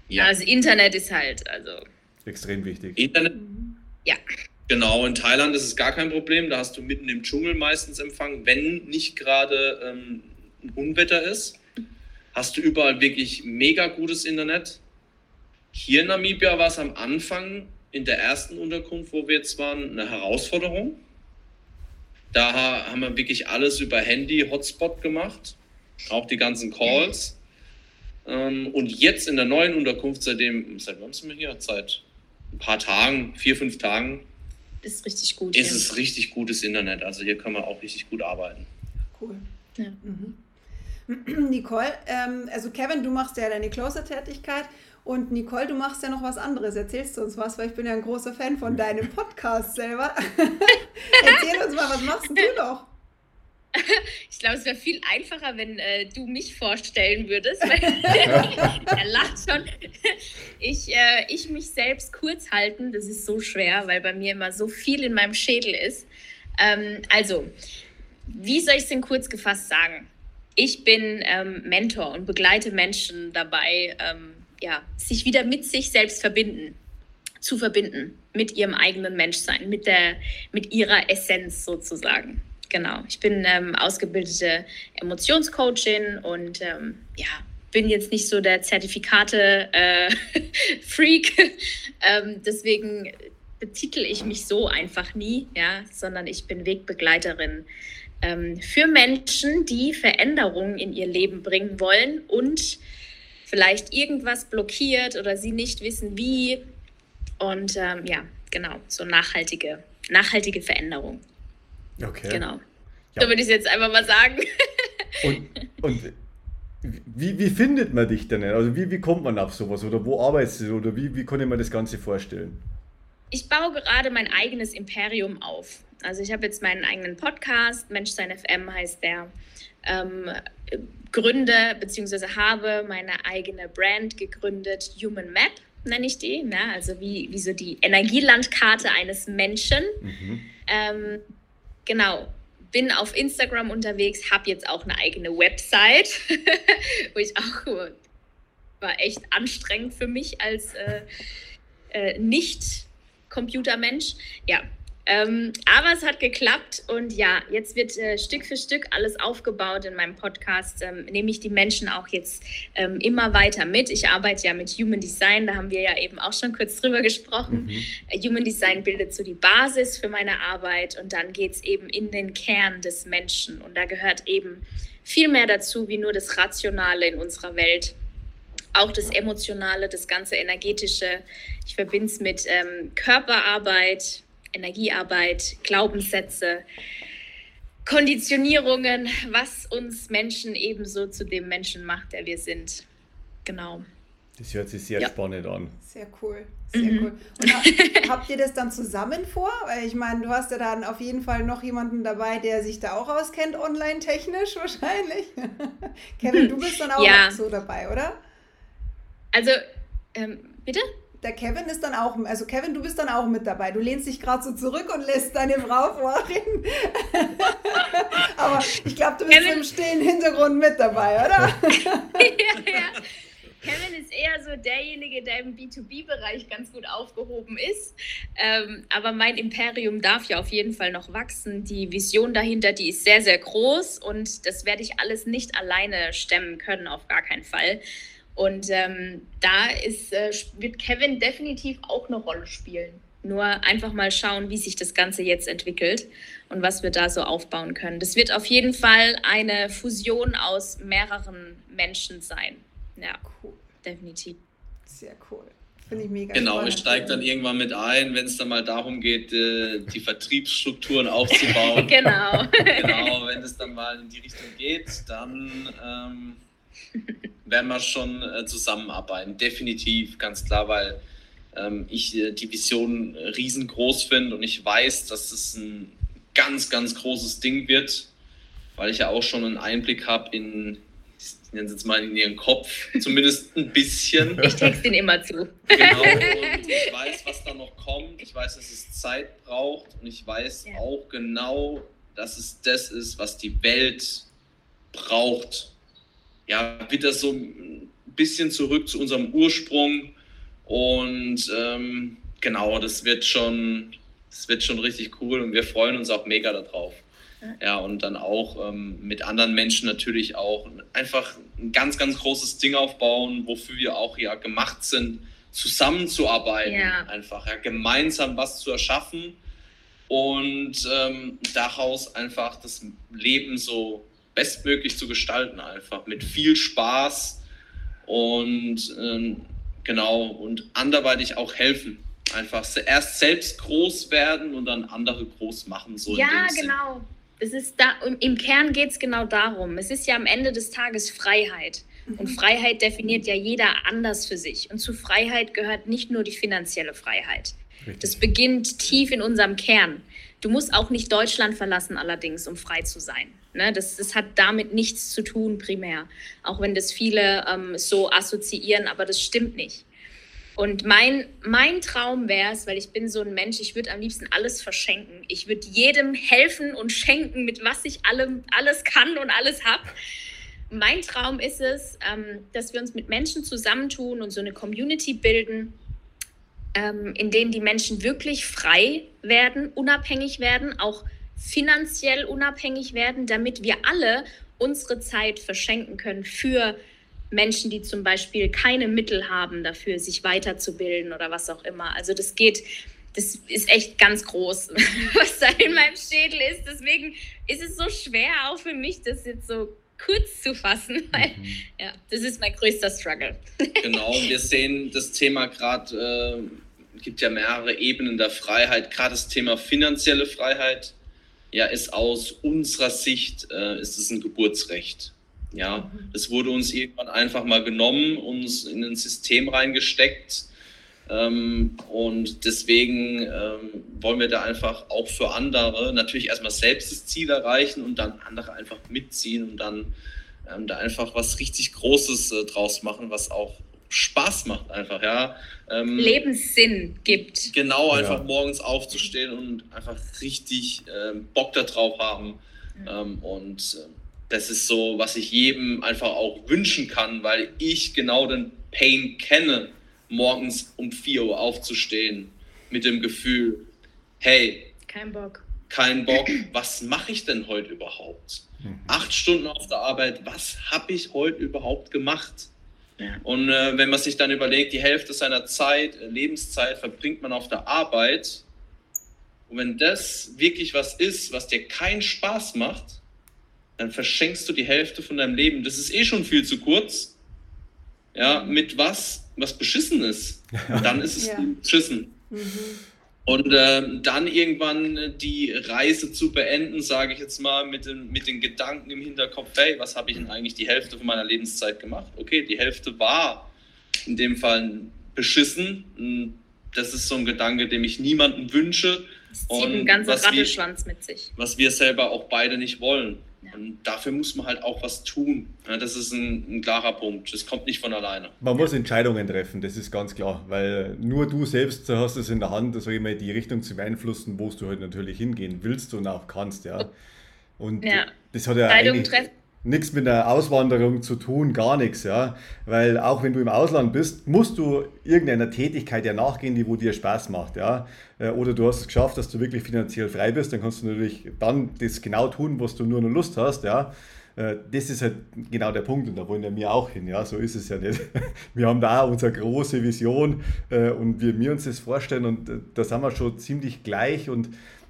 Ja. Also Internet ist halt, also Extrem wichtig. Internet Mhm. Genau, in Thailand ist es gar kein Problem. Da hast du mitten im Dschungel meistens Empfang. Wenn nicht gerade ähm, ein Unwetter ist, hast du überall wirklich mega gutes Internet. Hier in Namibia war es am Anfang in der ersten Unterkunft, wo wir jetzt waren, eine Herausforderung. Da ha- haben wir wirklich alles über Handy, Hotspot gemacht, auch die ganzen Calls. Ähm, und jetzt in der neuen Unterkunft, seitdem, seit wann sind wir hier? Seit ein paar Tagen, vier, fünf Tagen, ist richtig gut. ist es richtig gutes Internet. Also hier kann man auch richtig gut arbeiten. Cool. Ja. Mhm. *clears throat* Nicole, ähm, also Kevin, du machst ja deine Closer-Tätigkeit und Nicole, du machst ja noch was anderes. Erzählst du uns was, weil ich bin ja ein großer Fan von deinem Podcast selber. *laughs* Erzähl uns mal, was machst du noch? *laughs* Ich glaube, es wäre viel einfacher, wenn äh, du mich vorstellen würdest. *laughs* er lacht schon. Ich, äh, ich mich selbst kurz halten, das ist so schwer, weil bei mir immer so viel in meinem Schädel ist. Ähm, also, wie soll ich es denn kurz gefasst sagen? Ich bin ähm, Mentor und begleite Menschen dabei, ähm, ja, sich wieder mit sich selbst verbinden, zu verbinden, mit ihrem eigenen Menschsein, mit, der, mit ihrer Essenz sozusagen. Genau, ich bin ähm, ausgebildete Emotionscoachin und ähm, ja, bin jetzt nicht so der Zertifikate-Freak. Äh, *laughs* *laughs* ähm, deswegen betitel ich mich so einfach nie, ja, sondern ich bin Wegbegleiterin ähm, für Menschen, die Veränderungen in ihr Leben bringen wollen und vielleicht irgendwas blockiert oder sie nicht wissen wie. Und ähm, ja, genau, so nachhaltige, nachhaltige Veränderung. Okay. Genau. Ja. So würde ich es jetzt einfach mal sagen. Und, und wie, wie findet man dich denn? Also wie, wie kommt man auf sowas? Oder wo arbeitest du? Oder wie, wie kann ich mir das Ganze vorstellen? Ich baue gerade mein eigenes Imperium auf. Also ich habe jetzt meinen eigenen Podcast, Menschsein FM heißt der. Ähm, gründe bzw. habe meine eigene Brand gegründet, Human Map nenne ich die, ne? also wie, wie so die Energielandkarte eines Menschen. Mhm. Ähm, genau, bin auf Instagram unterwegs, habe jetzt auch eine eigene Website, *laughs* wo ich auch war echt anstrengend für mich als äh, äh, Nicht-Computermensch. Ja, ähm, aber es hat geklappt und ja, jetzt wird äh, Stück für Stück alles aufgebaut in meinem Podcast. Ähm, nehme ich die Menschen auch jetzt ähm, immer weiter mit. Ich arbeite ja mit Human Design, da haben wir ja eben auch schon kurz drüber gesprochen. Mhm. Äh, Human Design bildet so die Basis für meine Arbeit und dann geht es eben in den Kern des Menschen und da gehört eben viel mehr dazu wie nur das Rationale in unserer Welt auch das Emotionale, das ganze Energetische. Ich verbinde es mit ähm, Körperarbeit, Energiearbeit, Glaubenssätze, Konditionierungen, was uns Menschen ebenso zu dem Menschen macht, der wir sind. Genau. Das hört sich sehr ja. spannend an. Sehr cool. Sehr mhm. cool. Und habt ihr das dann zusammen vor? Weil ich meine, du hast ja dann auf jeden Fall noch jemanden dabei, der sich da auch auskennt, online technisch *laughs* wahrscheinlich. Kevin, du bist dann auch ja. so dabei, oder? Also, ähm, bitte? Der Kevin ist dann auch, also Kevin, du bist dann auch mit dabei. Du lehnst dich gerade so zurück und lässt deine Frau vorreden. *laughs* Aber ich glaube, du bist Kevin, im stillen Hintergrund mit dabei, oder? ja, ja. *laughs* Kevin ist eher so derjenige, der im B2B-Bereich ganz gut aufgehoben ist. Ähm, aber mein Imperium darf ja auf jeden Fall noch wachsen. Die Vision dahinter, die ist sehr, sehr groß und das werde ich alles nicht alleine stemmen können, auf gar keinen Fall. Und ähm, da ist, äh, wird Kevin definitiv auch eine Rolle spielen. Nur einfach mal schauen, wie sich das Ganze jetzt entwickelt und was wir da so aufbauen können. Das wird auf jeden Fall eine Fusion aus mehreren Menschen sein. Ja, cool. definitiv. Sehr cool. Finde ich mega Genau, spannend. ich steige dann irgendwann mit ein, wenn es dann mal darum geht, äh, die Vertriebsstrukturen aufzubauen. *laughs* genau. genau, wenn es dann mal in die Richtung geht, dann ähm, *laughs* werden wir schon äh, zusammenarbeiten. Definitiv, ganz klar, weil ähm, ich äh, die Vision riesengroß finde und ich weiß, dass es ein ganz, ganz großes Ding wird, weil ich ja auch schon einen Einblick habe in, ich nenne es jetzt mal in ihren Kopf, *laughs* zumindest ein bisschen. Ich texte ihn immer zu. Genau, und ich weiß, was da noch kommt. Ich weiß, dass es Zeit braucht und ich weiß ja. auch genau, dass es das ist, was die Welt braucht ja, wieder so ein bisschen zurück zu unserem Ursprung. Und ähm, genau, das wird schon, das wird schon richtig cool und wir freuen uns auch mega darauf. Ja, und dann auch ähm, mit anderen Menschen natürlich auch einfach ein ganz, ganz großes Ding aufbauen, wofür wir auch ja gemacht sind, zusammenzuarbeiten, ja. einfach ja, gemeinsam was zu erschaffen und ähm, daraus einfach das Leben so bestmöglich zu gestalten, einfach mit viel Spaß und ähm, genau und anderweitig auch helfen. Einfach erst selbst groß werden und dann andere groß machen. So ja, genau. Das ist da, Im Kern geht es genau darum. Es ist ja am Ende des Tages Freiheit. Und mhm. Freiheit definiert ja jeder anders für sich. Und zu Freiheit gehört nicht nur die finanzielle Freiheit. Das beginnt tief in unserem Kern. Du musst auch nicht Deutschland verlassen, allerdings, um frei zu sein. Ne? Das, das hat damit nichts zu tun, primär. Auch wenn das viele ähm, so assoziieren, aber das stimmt nicht. Und mein, mein Traum wäre es, weil ich bin so ein Mensch, ich würde am liebsten alles verschenken. Ich würde jedem helfen und schenken, mit was ich allem, alles kann und alles habe. Mein Traum ist es, ähm, dass wir uns mit Menschen zusammentun und so eine Community bilden, ähm, in denen die Menschen wirklich frei werden, unabhängig werden, auch finanziell unabhängig werden, damit wir alle unsere Zeit verschenken können für Menschen, die zum Beispiel keine Mittel haben dafür, sich weiterzubilden oder was auch immer. Also das geht, das ist echt ganz groß, *laughs* was da in meinem Schädel ist. Deswegen ist es so schwer auch für mich, das jetzt so kurz zu fassen, *laughs* weil mhm. ja, das ist mein größter Struggle. *laughs* genau, wir sehen das Thema gerade, äh, gibt ja mehrere Ebenen der Freiheit, gerade das Thema finanzielle Freiheit, ja, ist aus unserer Sicht, äh, ist es ein Geburtsrecht. Ja, es wurde uns irgendwann einfach mal genommen, uns in ein System reingesteckt. Ähm, und deswegen ähm, wollen wir da einfach auch für andere natürlich erstmal selbst das Ziel erreichen und dann andere einfach mitziehen und dann ähm, da einfach was richtig Großes äh, draus machen, was auch Spaß macht einfach, ja. Ähm, Lebenssinn gibt. Genau, einfach ja. morgens aufzustehen und einfach richtig ähm, Bock darauf haben. Mhm. und das ist so, was ich jedem einfach auch wünschen kann, weil ich genau den Pain kenne, morgens um 4 Uhr aufzustehen mit dem Gefühl, hey, kein Bock. Kein Bock, was mache ich denn heute überhaupt? Mhm. Acht Stunden auf der Arbeit, was habe ich heute überhaupt gemacht? Und äh, wenn man sich dann überlegt, die Hälfte seiner Zeit, äh, Lebenszeit verbringt man auf der Arbeit. Und wenn das wirklich was ist, was dir keinen Spaß macht, dann verschenkst du die Hälfte von deinem Leben. Das ist eh schon viel zu kurz. Ja, mit was, was beschissen ist. *laughs* Dann ist es ja. beschissen. Mhm. Und äh, dann irgendwann die Reise zu beenden, sage ich jetzt mal, mit den, mit den Gedanken im Hinterkopf, hey, was habe ich denn eigentlich die Hälfte von meiner Lebenszeit gemacht? Okay, die Hälfte war in dem Fall beschissen. Das ist so ein Gedanke, dem ich niemandem wünsche. Das zieht einen ganzen Rattenschwanz mit sich. Was wir selber auch beide nicht wollen. Und dafür muss man halt auch was tun. Ja, das ist ein, ein, klarer Punkt. Das kommt nicht von alleine. Man muss Entscheidungen treffen, das ist ganz klar. Weil nur du selbst hast es in der Hand, sag ich mal, die Richtung zu beeinflussen, wo du halt natürlich hingehen willst und auch kannst. Ja. Und ja. das hat ja eigentlich nichts mit der Auswanderung zu tun, gar nichts, ja. Weil auch wenn du im Ausland bist, musst du irgendeiner Tätigkeit ja nachgehen, die wo dir Spaß macht, ja. Äh, oder du hast es geschafft, dass du wirklich finanziell frei bist, dann kannst du natürlich dann das genau tun, was du nur noch Lust hast, ja. Äh, das ist halt genau der Punkt und da wollen wir auch hin, ja, so ist es ja nicht. *laughs* Wir haben da auch unsere große Vision äh, und wie wir uns das vorstellen und da sind wir schon ziemlich gleich und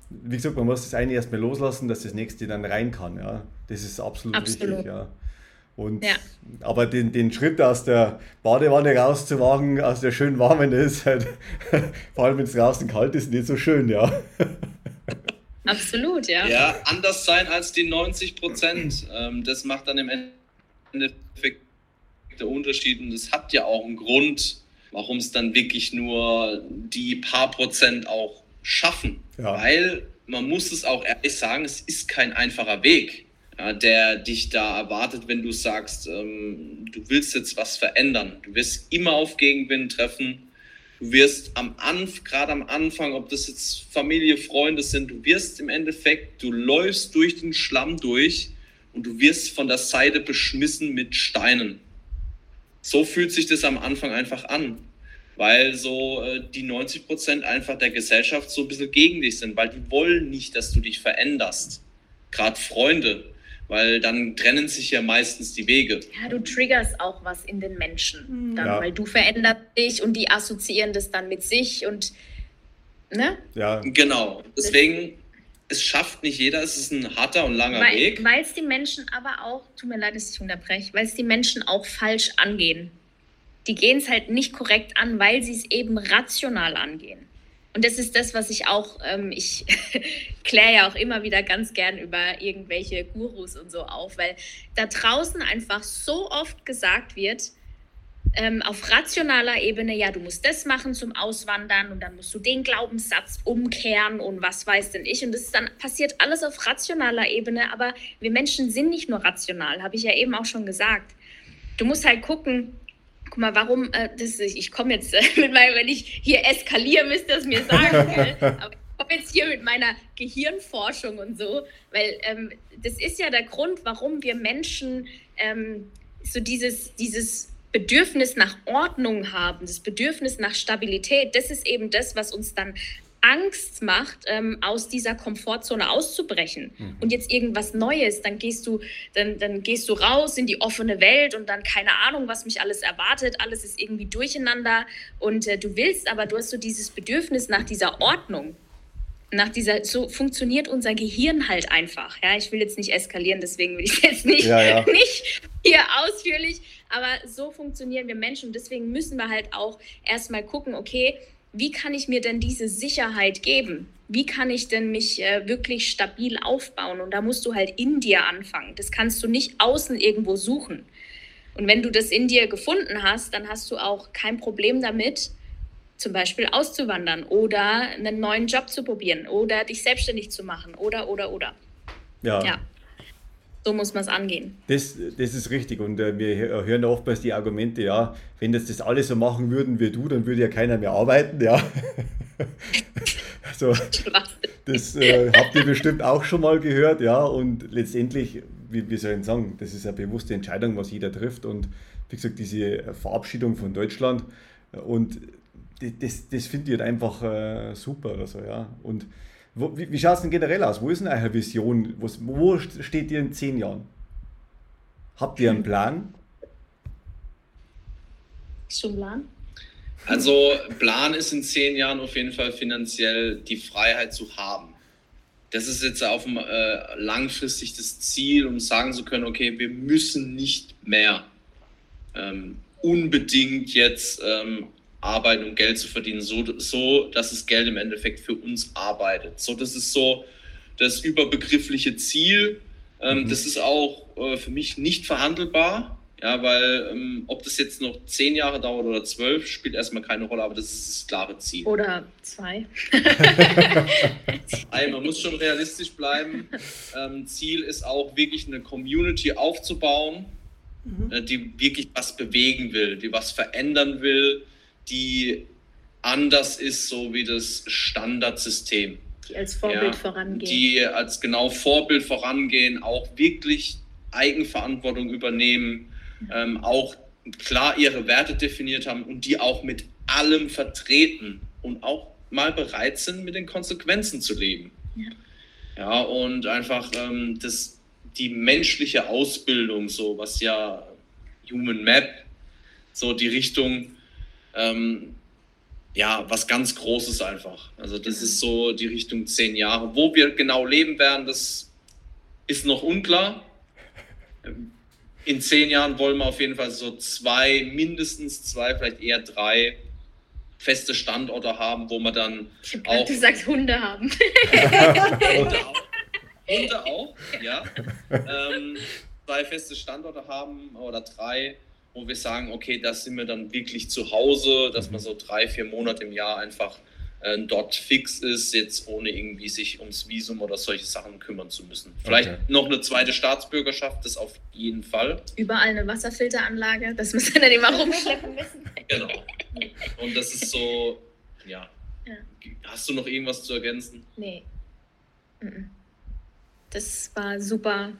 wie gesagt, man muss das eine erstmal loslassen, dass das nächste dann rein kann. Ja. Das ist absolut, absolut. wichtig. Ja. Und, ja. Aber den, den Schritt aus der Badewanne rauszuwagen, aus der schön warmen, ist halt, *laughs* vor allem wenn es draußen kalt ist, nicht so schön, ja. Absolut, ja. Ja, anders sein als die 90 Prozent. Ähm, das macht dann im Endeffekt der Unterschied und das hat ja auch einen Grund, warum es dann wirklich nur die paar Prozent auch schaffen. Ja. Weil man muss es auch ehrlich sagen, es ist kein einfacher Weg, ja, der dich da erwartet, wenn du sagst, ähm, du willst jetzt was verändern. Du wirst immer auf Gegenwind treffen. Du wirst am Anfang, gerade am Anfang, ob das jetzt Familie, Freunde sind, du wirst im Endeffekt, du läufst durch den Schlamm durch und du wirst von der Seite beschmissen mit Steinen. So fühlt sich das am Anfang einfach an weil so äh, die 90 Prozent einfach der Gesellschaft so ein bisschen gegen dich sind, weil die wollen nicht, dass du dich veränderst. Gerade Freunde, weil dann trennen sich ja meistens die Wege. Ja, du triggerst auch was in den Menschen, mhm. dann, ja. weil du veränderst dich und die assoziieren das dann mit sich und ne? Ja. Genau. Deswegen, es schafft nicht jeder, es ist ein harter und langer weil, Weg. Weil es die Menschen aber auch, tut mir leid, dass ich unterbreche, weil es die Menschen auch falsch angehen die gehen es halt nicht korrekt an, weil sie es eben rational angehen. Und das ist das, was ich auch, ähm, ich *laughs* kläre ja auch immer wieder ganz gern über irgendwelche Gurus und so auf, weil da draußen einfach so oft gesagt wird, ähm, auf rationaler Ebene, ja, du musst das machen zum Auswandern und dann musst du den Glaubenssatz umkehren und was weiß denn ich. Und das dann passiert alles auf rationaler Ebene, aber wir Menschen sind nicht nur rational, habe ich ja eben auch schon gesagt. Du musst halt gucken, guck mal, warum, äh, das ist, ich komme jetzt äh, *laughs* mit meinem, wenn ich hier eskaliere, müsst ihr es mir sagen. *laughs* aber ich komme jetzt hier mit meiner Gehirnforschung und so, weil ähm, das ist ja der Grund, warum wir Menschen ähm, so dieses, dieses Bedürfnis nach Ordnung haben, das Bedürfnis nach Stabilität, das ist eben das, was uns dann Angst macht, ähm, aus dieser Komfortzone auszubrechen mhm. und jetzt irgendwas Neues, dann gehst du, dann, dann gehst du raus in die offene Welt und dann keine Ahnung, was mich alles erwartet, alles ist irgendwie durcheinander und äh, du willst, aber du hast so dieses Bedürfnis nach dieser Ordnung. Nach dieser, so funktioniert unser Gehirn halt einfach. Ja, ich will jetzt nicht eskalieren, deswegen will ich *laughs* jetzt nicht, ja, ja. nicht hier ausführlich aber so funktionieren wir Menschen und deswegen müssen wir halt auch erstmal gucken, okay, wie kann ich mir denn diese Sicherheit geben? Wie kann ich denn mich äh, wirklich stabil aufbauen? Und da musst du halt in dir anfangen. Das kannst du nicht außen irgendwo suchen. Und wenn du das in dir gefunden hast, dann hast du auch kein Problem damit, zum Beispiel auszuwandern oder einen neuen Job zu probieren oder dich selbstständig zu machen oder, oder, oder. Ja. ja. So muss man es angehen. Das, das ist richtig. Und äh, wir hören oftmals die Argumente, ja, wenn das das alle so machen würden wie du, dann würde ja keiner mehr arbeiten, ja. *laughs* so, das äh, habt ihr bestimmt auch schon mal gehört, ja. Und letztendlich, wie, wie soll ich sagen, das ist eine bewusste Entscheidung, was jeder trifft. Und wie gesagt, diese Verabschiedung von Deutschland und das, das finde ich halt einfach äh, super. Also, ja. Und wo, wie, wie schaut es denn generell aus? Wo ist denn eure Vision? Wo, wo steht ihr in zehn Jahren? Habt ihr einen Plan? Schon Plan? Also Plan ist in zehn Jahren auf jeden Fall finanziell die Freiheit zu haben. Das ist jetzt auf dem, äh, langfristig das Ziel, um sagen zu können, okay, wir müssen nicht mehr ähm, unbedingt jetzt ähm, arbeiten, um Geld zu verdienen, so, so dass das Geld im Endeffekt für uns arbeitet. So, das ist so das überbegriffliche Ziel. Ähm, mhm. Das ist auch äh, für mich nicht verhandelbar. Ja, weil ähm, ob das jetzt noch zehn Jahre dauert oder zwölf, spielt erstmal keine Rolle, aber das ist das klare Ziel. Oder zwei. *laughs* Nein, man muss schon realistisch bleiben. Ähm, Ziel ist auch wirklich eine Community aufzubauen, mhm. äh, die wirklich was bewegen will, die was verändern will, die anders ist, so wie das Standardsystem. Die als Vorbild ja, vorangehen. Die als genau Vorbild vorangehen, auch wirklich Eigenverantwortung übernehmen, ähm, auch klar ihre Werte definiert haben und die auch mit allem vertreten und auch mal bereit sind, mit den Konsequenzen zu leben. Ja, ja und einfach ähm, das, die menschliche Ausbildung, so was ja Human Map, so die Richtung, ähm, ja, was ganz Großes einfach. Also das ist so die Richtung zehn Jahre. Wo wir genau leben werden, das ist noch unklar. In zehn Jahren wollen wir auf jeden Fall so zwei, mindestens zwei, vielleicht eher drei feste Standorte haben, wo man dann ich auch... Du sagst Hunde haben. Hunde auch. Hunde auch, ja. *laughs* Ähm, zwei feste Standorte haben oder drei, wo wir sagen, okay, da sind wir dann wirklich zu Hause, dass man so drei, vier Monate im Jahr einfach äh, dort fix ist, jetzt ohne irgendwie sich ums Visum oder solche Sachen kümmern zu müssen. Vielleicht okay. noch eine zweite Staatsbürgerschaft, das auf jeden Fall. Überall eine Wasserfilteranlage, das müssen wir dann immer rumschleppen müssen. genau. Und das ist so, ja. ja. Hast du noch irgendwas zu ergänzen? Nee. Das war super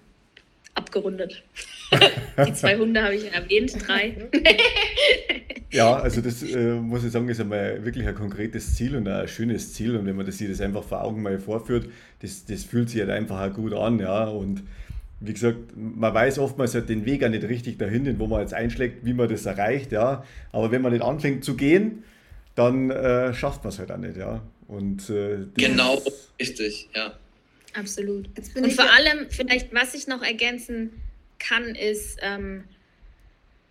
abgerundet. *laughs* Die zwei Hunde habe ich erwähnt, drei. *laughs* ja, also das äh, muss ich sagen, ist einmal wirklich ein konkretes Ziel und ein schönes Ziel. Und wenn man das sich das einfach vor Augen mal vorführt, das, das fühlt sich halt einfach auch gut an, ja. Und wie gesagt, man weiß oftmals halt den Weg auch nicht richtig dahin, wo man jetzt einschlägt, wie man das erreicht, ja. Aber wenn man nicht anfängt zu gehen, dann äh, schafft man es halt auch nicht, ja. Und, äh, genau, richtig, ja. Absolut. Und vor allem, vielleicht, was ich noch ergänzen kann, ist, ähm,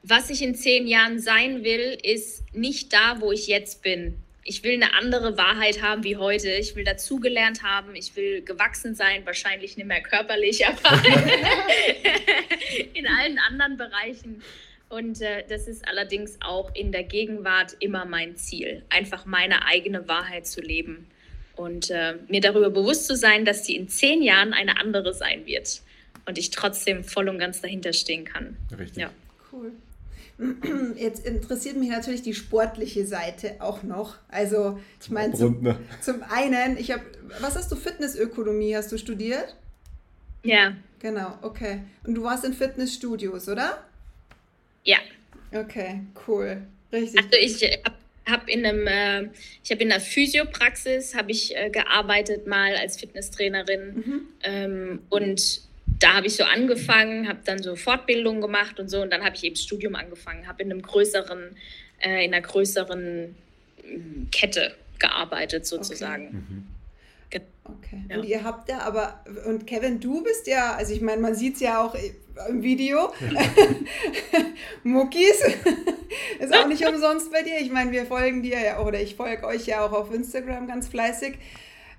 was ich in zehn Jahren sein will, ist nicht da, wo ich jetzt bin. ich will eine andere Wahrheit haben wie heute. Ich will dazugelernt haben. Ich will gewachsen sein, wahrscheinlich nicht mehr körperlich, *laughs* aber in allen anderen Bereichen. Und äh, das ist allerdings auch in der Gegenwart immer mein Ziel, einfach meine eigene Wahrheit zu leben und äh, mir darüber bewusst zu sein, dass die in zehn Jahren eine andere sein wird und ich trotzdem voll und ganz dahinter stehen kann. Richtig. Ja. Cool. *clears throat* Jetzt interessiert mich natürlich die sportliche Seite auch noch. Also, ich meine, zum, zum einen, ich habe, was hast du, Fitnessökonomie hast du studiert? Ja. Genau, okay. Und du warst in Fitnessstudios, oder? Ja. Okay, cool. Richtig. Also ich habe hab in einem, äh, ich habe in einer Physiopraxis habe ich äh, gearbeitet mal als Fitnesstrainerin mhm. ähm, und da habe ich so angefangen, habe dann so Fortbildungen gemacht und so und dann habe ich eben Studium angefangen, habe in einem größeren, äh, in einer größeren mm, Kette gearbeitet sozusagen. Okay. Mhm. Okay. Ja. Und ihr habt ja aber, und Kevin, du bist ja, also ich meine, man sieht es ja auch im Video, *laughs* Muckis, *laughs* ist auch nicht umsonst bei dir. Ich meine, wir folgen dir ja, oder ich folge euch ja auch auf Instagram ganz fleißig.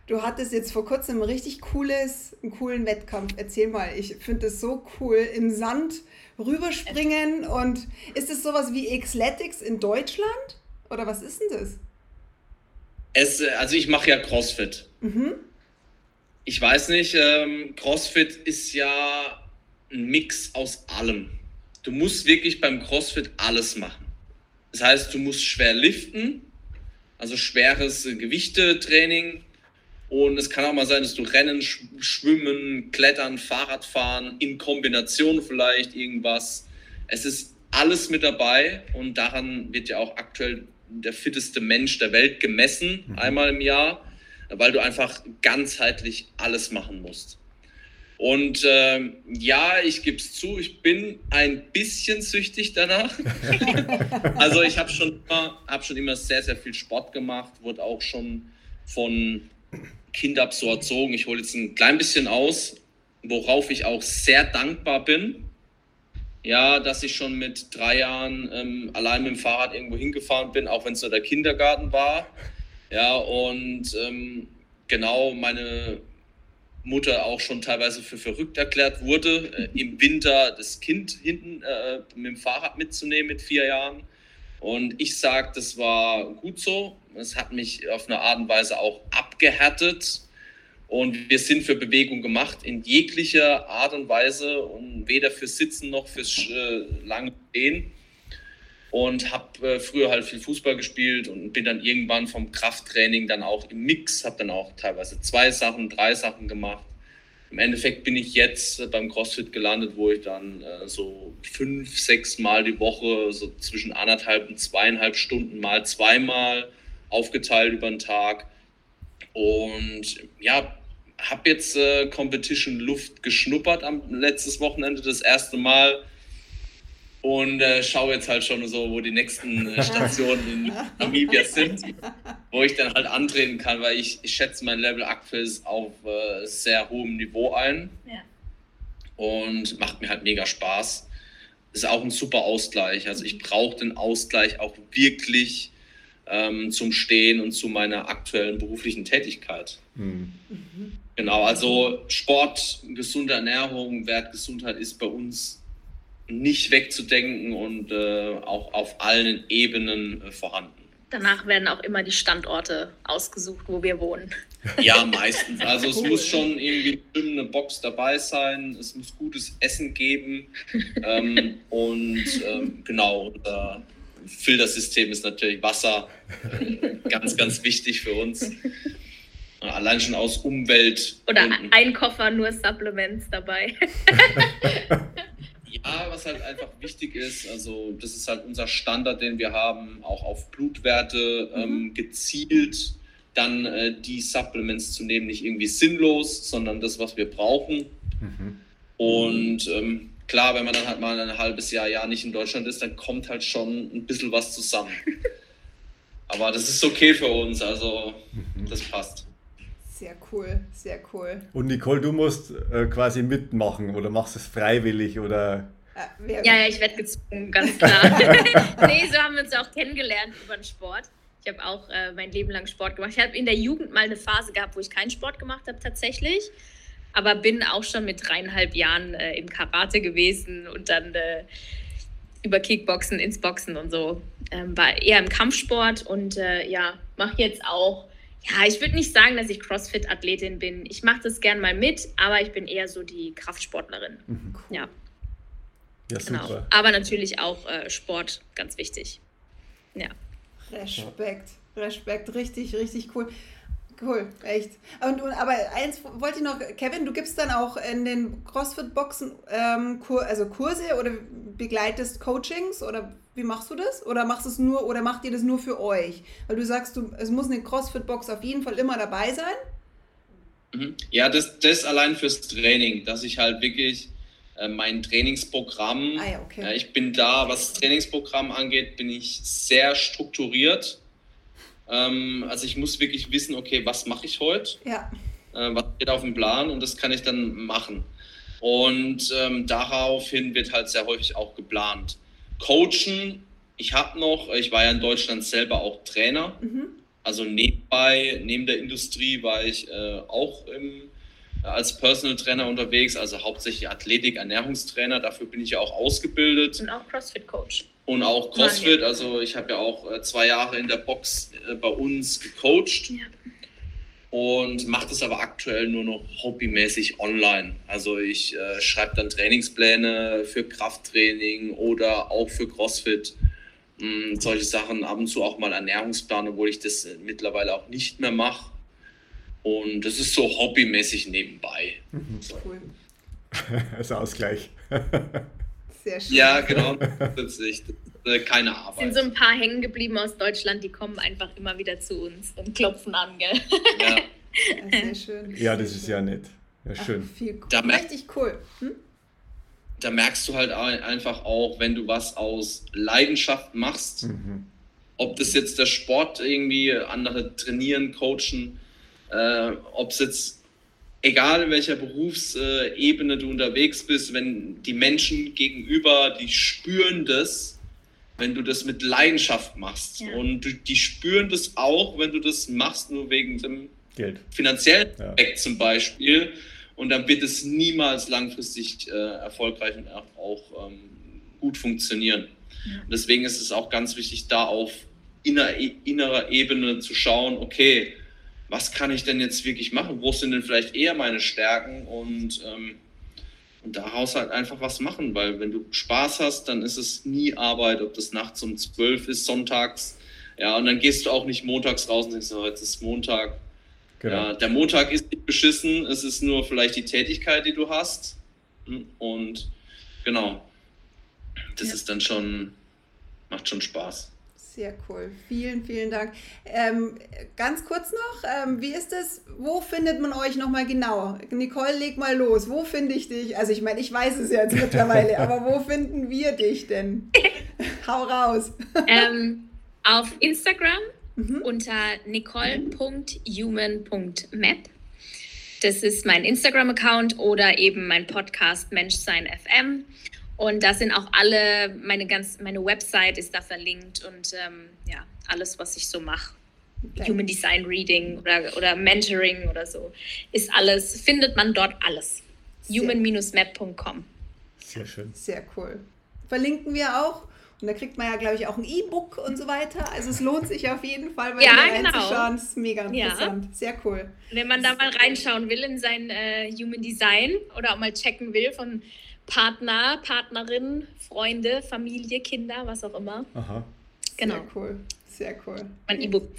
Du hattest jetzt vor kurzem ein richtig cooles, einen coolen Wettkampf. Erzähl mal, ich finde das so cool. Im Sand rüberspringen und ist es sowas wie Xletics in Deutschland? Oder was ist denn das? Es, also ich mache ja CrossFit. Mhm. Ich weiß nicht, ähm, CrossFit ist ja ein Mix aus allem. Du musst wirklich beim CrossFit alles machen. Das heißt, du musst schwer liften, also schweres Gewichtetraining, und es kann auch mal sein, dass du Rennen, Schwimmen, Klettern, Fahrradfahren, in Kombination vielleicht irgendwas. Es ist alles mit dabei und daran wird ja auch aktuell der fitteste Mensch der Welt gemessen, mhm. einmal im Jahr, weil du einfach ganzheitlich alles machen musst. Und äh, ja, ich gebe es zu, ich bin ein bisschen süchtig danach. *laughs* also ich habe schon, hab schon immer sehr, sehr viel Sport gemacht, wurde auch schon von Kind ab so erzogen. Ich hole jetzt ein klein bisschen aus, worauf ich auch sehr dankbar bin. Ja, dass ich schon mit drei Jahren ähm, allein mit dem Fahrrad irgendwo hingefahren bin, auch wenn es nur der Kindergarten war. Ja, und ähm, genau meine Mutter auch schon teilweise für verrückt erklärt wurde, äh, im Winter das Kind hinten äh, mit dem Fahrrad mitzunehmen mit vier Jahren. Und ich sage, das war gut so. Es hat mich auf eine Art und Weise auch abgehärtet. Und wir sind für Bewegung gemacht in jeglicher Art und Weise und weder fürs Sitzen noch fürs äh, lange Stehen. Und habe äh, früher halt viel Fußball gespielt und bin dann irgendwann vom Krafttraining dann auch im Mix, habe dann auch teilweise zwei Sachen, drei Sachen gemacht im Endeffekt bin ich jetzt beim CrossFit gelandet, wo ich dann äh, so fünf, sechs Mal die Woche, so zwischen anderthalb und zweieinhalb Stunden mal zweimal aufgeteilt über den Tag. Und ja, habe jetzt äh, Competition Luft geschnuppert am letztes Wochenende das erste Mal und äh, schaue jetzt halt schon so, wo die nächsten äh, *laughs* Stationen in Namibia sind, wo ich dann halt antreten kann, weil ich, ich schätze mein Level aktuell auf äh, sehr hohem Niveau ein. Ja. Und macht mir halt mega Spaß. Ist auch ein super Ausgleich. Also ich brauche den Ausgleich auch wirklich ähm, zum Stehen und zu meiner aktuellen beruflichen Tätigkeit. Mhm. Genau, also Sport, gesunde Ernährung, Wertgesundheit ist bei uns nicht wegzudenken und äh, auch auf allen Ebenen äh, vorhanden. Danach werden auch immer die Standorte ausgesucht, wo wir wohnen. Ja, meistens. Also es cool. muss schon irgendwie eine Box dabei sein, es muss gutes Essen geben ähm, *laughs* und ähm, genau, unser Filtersystem ist natürlich Wasser, äh, ganz, ganz wichtig für uns. Allein schon aus Umwelt. Oder ein Koffer nur Supplements dabei. *laughs* *laughs* Ja, was halt einfach wichtig ist, also das ist halt unser Standard, den wir haben, auch auf Blutwerte mhm. ähm, gezielt dann äh, die Supplements zu nehmen, nicht irgendwie sinnlos, sondern das, was wir brauchen. Mhm. Und ähm, klar, wenn man dann halt mal ein halbes Jahr, Jahr nicht in Deutschland ist, dann kommt halt schon ein bisschen was zusammen. *laughs* Aber das ist okay für uns, also mhm. das passt. Sehr cool, sehr cool. Und Nicole, du musst äh, quasi mitmachen oder machst es freiwillig oder? Äh, ja, ja, ich werde gezwungen, ganz klar. *laughs* nee, so haben wir uns auch kennengelernt über den Sport. Ich habe auch äh, mein Leben lang Sport gemacht. Ich habe in der Jugend mal eine Phase gehabt, wo ich keinen Sport gemacht habe tatsächlich. Aber bin auch schon mit dreieinhalb Jahren äh, im Karate gewesen und dann äh, über Kickboxen ins Boxen und so. Ähm, war eher im Kampfsport und äh, ja, mache jetzt auch. Ja, ich würde nicht sagen, dass ich CrossFit-Athletin bin. Ich mache das gern mal mit, aber ich bin eher so die Kraftsportlerin. Mhm. Ja. Ja, genau. super. Genau. Aber natürlich auch äh, Sport, ganz wichtig. Ja. Respekt, Respekt, richtig, richtig cool. Cool, echt. Und, und, aber eins wollte ich noch, Kevin, du gibst dann auch in den CrossFit-Boxen ähm, Kur, also Kurse oder begleitest Coachings oder wie machst du das? Oder machst es nur oder macht ihr das nur für euch? Weil du sagst, du, es muss eine CrossFit-Box auf jeden Fall immer dabei sein. Mhm. Ja, das, das allein fürs Training, dass ich halt wirklich äh, mein Trainingsprogramm. Ah, ja, okay. äh, ich bin da, was das Trainingsprogramm angeht, bin ich sehr strukturiert. Ähm, also ich muss wirklich wissen, okay, was mache ich heute? Ja. Äh, was steht auf dem Plan und das kann ich dann machen. Und ähm, daraufhin wird halt sehr häufig auch geplant. Coachen, ich habe noch, ich war ja in Deutschland selber auch Trainer. Mhm. Also nebenbei, neben der Industrie war ich äh, auch im als Personal Trainer unterwegs, also hauptsächlich Athletik, Ernährungstrainer. Dafür bin ich ja auch ausgebildet. Und auch CrossFit Coach. Und auch CrossFit. Also ich habe ja auch äh, zwei Jahre in der Box äh, bei uns gecoacht. Ja. Und mache das aber aktuell nur noch hobbymäßig online. Also ich äh, schreibe dann Trainingspläne für Krafttraining oder auch für CrossFit. Mh, hm, solche Sachen, ab und zu auch mal Ernährungsplan, obwohl ich das äh, mittlerweile auch nicht mehr mache. Und das ist so hobbymäßig nebenbei. Mhm. Cool. *laughs* Als Ausgleich. *laughs* Sehr schön. Ja, genau. Das ist äh, keine Arbeit. Es sind so ein paar hängen geblieben aus Deutschland, die kommen einfach immer wieder zu uns und klopfen an, gell? Ja. ja sehr schön. Ja, das ist ja nett. Ja, schön. Ach, viel cool. Richtig cool. Hm? Da merkst du halt einfach auch, wenn du was aus Leidenschaft machst, mhm. ob das jetzt der Sport irgendwie, andere trainieren, coachen, äh, ob es jetzt, egal in welcher Berufsebene du unterwegs bist, wenn die Menschen gegenüber, die spüren das, wenn du das mit Leidenschaft machst. Ja. Und die spüren das auch, wenn du das machst, nur wegen dem Geld. finanziellen Aspekt ja. zum Beispiel. Und dann wird es niemals langfristig äh, erfolgreich und auch ähm, gut funktionieren. Ja. deswegen ist es auch ganz wichtig, da auf inner, innerer Ebene zu schauen, okay, was kann ich denn jetzt wirklich machen? Wo sind denn vielleicht eher meine Stärken? Und, ähm, und daraus halt einfach was machen, weil wenn du Spaß hast, dann ist es nie Arbeit, ob das nachts um zwölf ist, sonntags. Ja, und dann gehst du auch nicht montags raus und denkst, oh, jetzt ist Montag. Genau. Ja, der Montag ist nicht beschissen, es ist nur vielleicht die Tätigkeit, die du hast. Und genau, das ja. ist dann schon, macht schon Spaß. Sehr cool. Vielen, vielen Dank. Ähm, ganz kurz noch, ähm, wie ist es? Wo findet man euch nochmal genau? Nicole, leg mal los. Wo finde ich dich? Also ich meine, ich weiß es jetzt mittlerweile, *laughs* aber wo finden wir dich denn? *laughs* Hau raus. Ähm, auf Instagram mhm. unter nicole.human.map. Das ist mein Instagram-Account oder eben mein Podcast Menschsein FM. Und da sind auch alle, meine ganz, meine Website ist da verlinkt und ähm, ja, alles, was ich so mache. Okay. Human Design Reading oder, oder Mentoring oder so, ist alles, findet man dort alles. human-map.com. Sehr schön. Sehr cool. Verlinken wir auch. Und da kriegt man ja, glaube ich, auch ein E-Book und so weiter. Also es lohnt sich auf jeden Fall, mal ja, genau. reinzuschauen. Das ist mega interessant. Ja. Sehr cool. Wenn man da mal reinschauen will in sein äh, Human Design oder auch mal checken will von Partner, Partnerin, Freunde, Familie, Kinder, was auch immer. Aha. Genau. Sehr cool. Sehr cool. Mein E-Book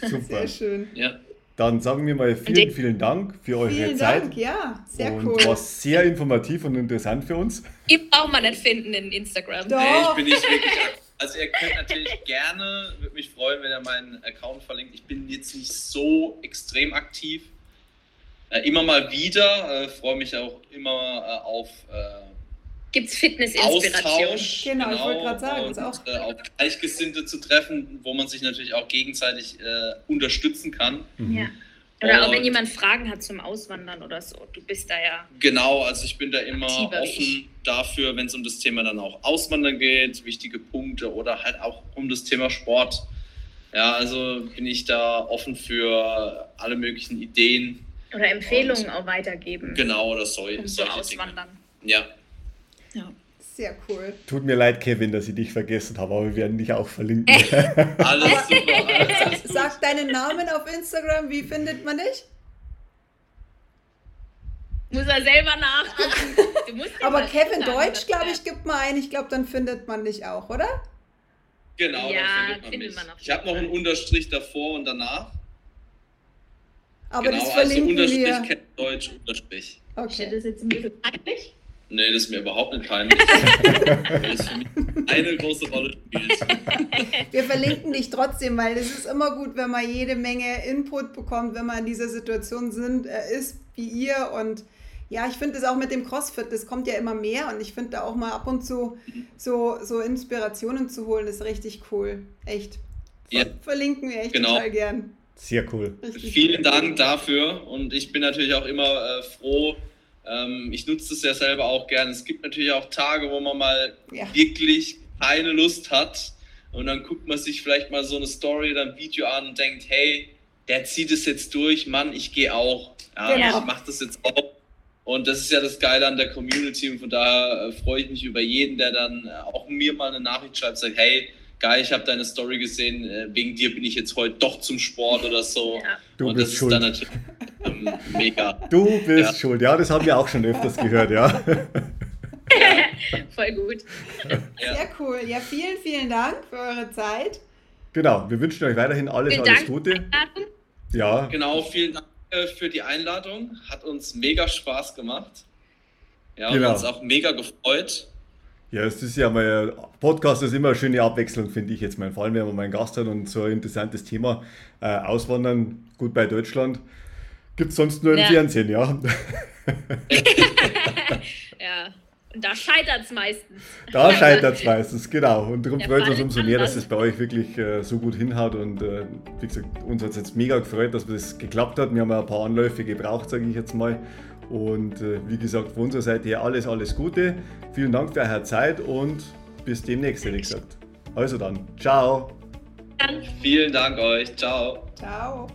Super. Sehr schön. Ja. Dann sagen wir mal vielen, vielen Dank für eure vielen Zeit. Dank, ja, sehr und cool. War sehr informativ und interessant für uns. Ich brauche mal nicht finden in Instagram. Doch. Nee, ich bin nicht wirklich. Also ihr könnt natürlich gerne, würde mich freuen, wenn ihr meinen Account verlinkt. Ich bin jetzt nicht so extrem aktiv. Äh, immer mal wieder, äh, freue mich auch immer äh, auf äh, Gibt es Fitness-Inspiration? Genau, genau, ich wollte gerade sagen. Und, auch. Äh, auf Gleichgesinnte zu treffen, wo man sich natürlich auch gegenseitig äh, unterstützen kann. Mhm. Ja. Oder und, auch wenn jemand Fragen hat zum Auswandern oder so. Du bist da ja. Genau, also ich bin da immer offen dafür, wenn es um das Thema dann auch Auswandern geht, wichtige Punkte oder halt auch um das Thema Sport Ja, also bin ich da offen für alle möglichen Ideen. Oder Empfehlungen auch weitergeben. Genau, das soll Um so auswandern. Dinge. Ja. Ja. Sehr cool. Tut mir leid, Kevin, dass ich dich vergessen habe, aber wir werden dich auch verlinken. *laughs* *laughs* Alles super. Alles. Sag deinen Namen auf Instagram, wie findet man dich? Muss er selber nachgucken. *laughs* Du musst ja Aber Kevin sagen, Deutsch, glaube ich, gibt mal ein. Ich glaube, dann findet man dich auch, oder? Genau, Ja, dann findet man findet mich. man auf ich habe noch einen Unterstrich davor und danach. Aber genau, das also verlinken Unterstrich, wir. Deutsch, Unterstrich. Ist Okay. das jetzt ein bisschen peinlich? Nee, das ist mir überhaupt nicht peinlich. *laughs* Weil es für mich eine große Rolle spielt. *laughs* Wir verlinken dich trotzdem, weil es ist immer gut, wenn man jede Menge Input bekommt, wenn man in dieser Situation sind, äh, ist wie ihr. Und ja, ich finde es auch mit dem CrossFit, das kommt ja immer mehr und ich finde da auch mal ab und zu so, so Inspirationen zu holen, ist richtig cool. Echt. Ver Ja. Verlinken wir echt Genau. total gern. Sehr cool. Vielen. Dank dafür und ich bin natürlich auch immer äh, froh. Ähm, ich nutze das ja selber auch gerne. Es gibt natürlich auch Tage, wo man mal Ja. wirklich keine Lust hat und dann guckt man sich vielleicht mal so eine Story oder ein Video an und denkt, hey, der zieht es jetzt durch, Mann, ich gehe auch. Ja, Genau. Ich mache das jetzt auch. Und das ist ja das Geile an der Community und von daher äh, freue ich mich über jeden, der dann äh, auch mir mal eine Nachricht schreibt, sagt, hey, geil, ich habe deine Story gesehen, äh, wegen dir bin ich jetzt heute doch zum Sport oder so. Ja. Du und bist das ist schuld. dann natürlich ähm, mega. Du bist Ja. schuld. Ja, das haben wir auch schon öfters gehört, ja. *laughs* Voll gut. Ja. Sehr cool. Ja, vielen, vielen Dank für eure Zeit. Genau, wir wünschen euch weiterhin alles, Vielen alles Dank. Gute. Ja, Genau, vielen Dank äh, für die Einladung. Hat uns mega Spaß gemacht. Ja, und Genau. uns auch mega gefreut. Ja, es ist ja mal, Podcast ist immer eine schöne Abwechslung, finde ich jetzt mal. Vor allem, wenn man mal einen Gast hat und so ein interessantes Thema äh, auswandern, gut bei Deutschland. Gibt es sonst nur im Ja. Fernsehen, ja. *laughs* Ja. Und da scheitert es meistens. Da scheitert es meistens, genau. Und darum Der freut es uns umso mehr, dass es bei euch wirklich äh, so gut hinhaut. Und äh, wie gesagt, uns hat es jetzt mega gefreut, dass das geklappt hat. Wir haben ja ein paar Anläufe gebraucht, sage ich jetzt mal. Und äh, wie gesagt, von unserer Seite her alles, alles Gute. Vielen Dank für eure Zeit und bis demnächst, hätte ich gesagt. Also dann, ciao. Vielen Dank euch. Ciao. Ciao.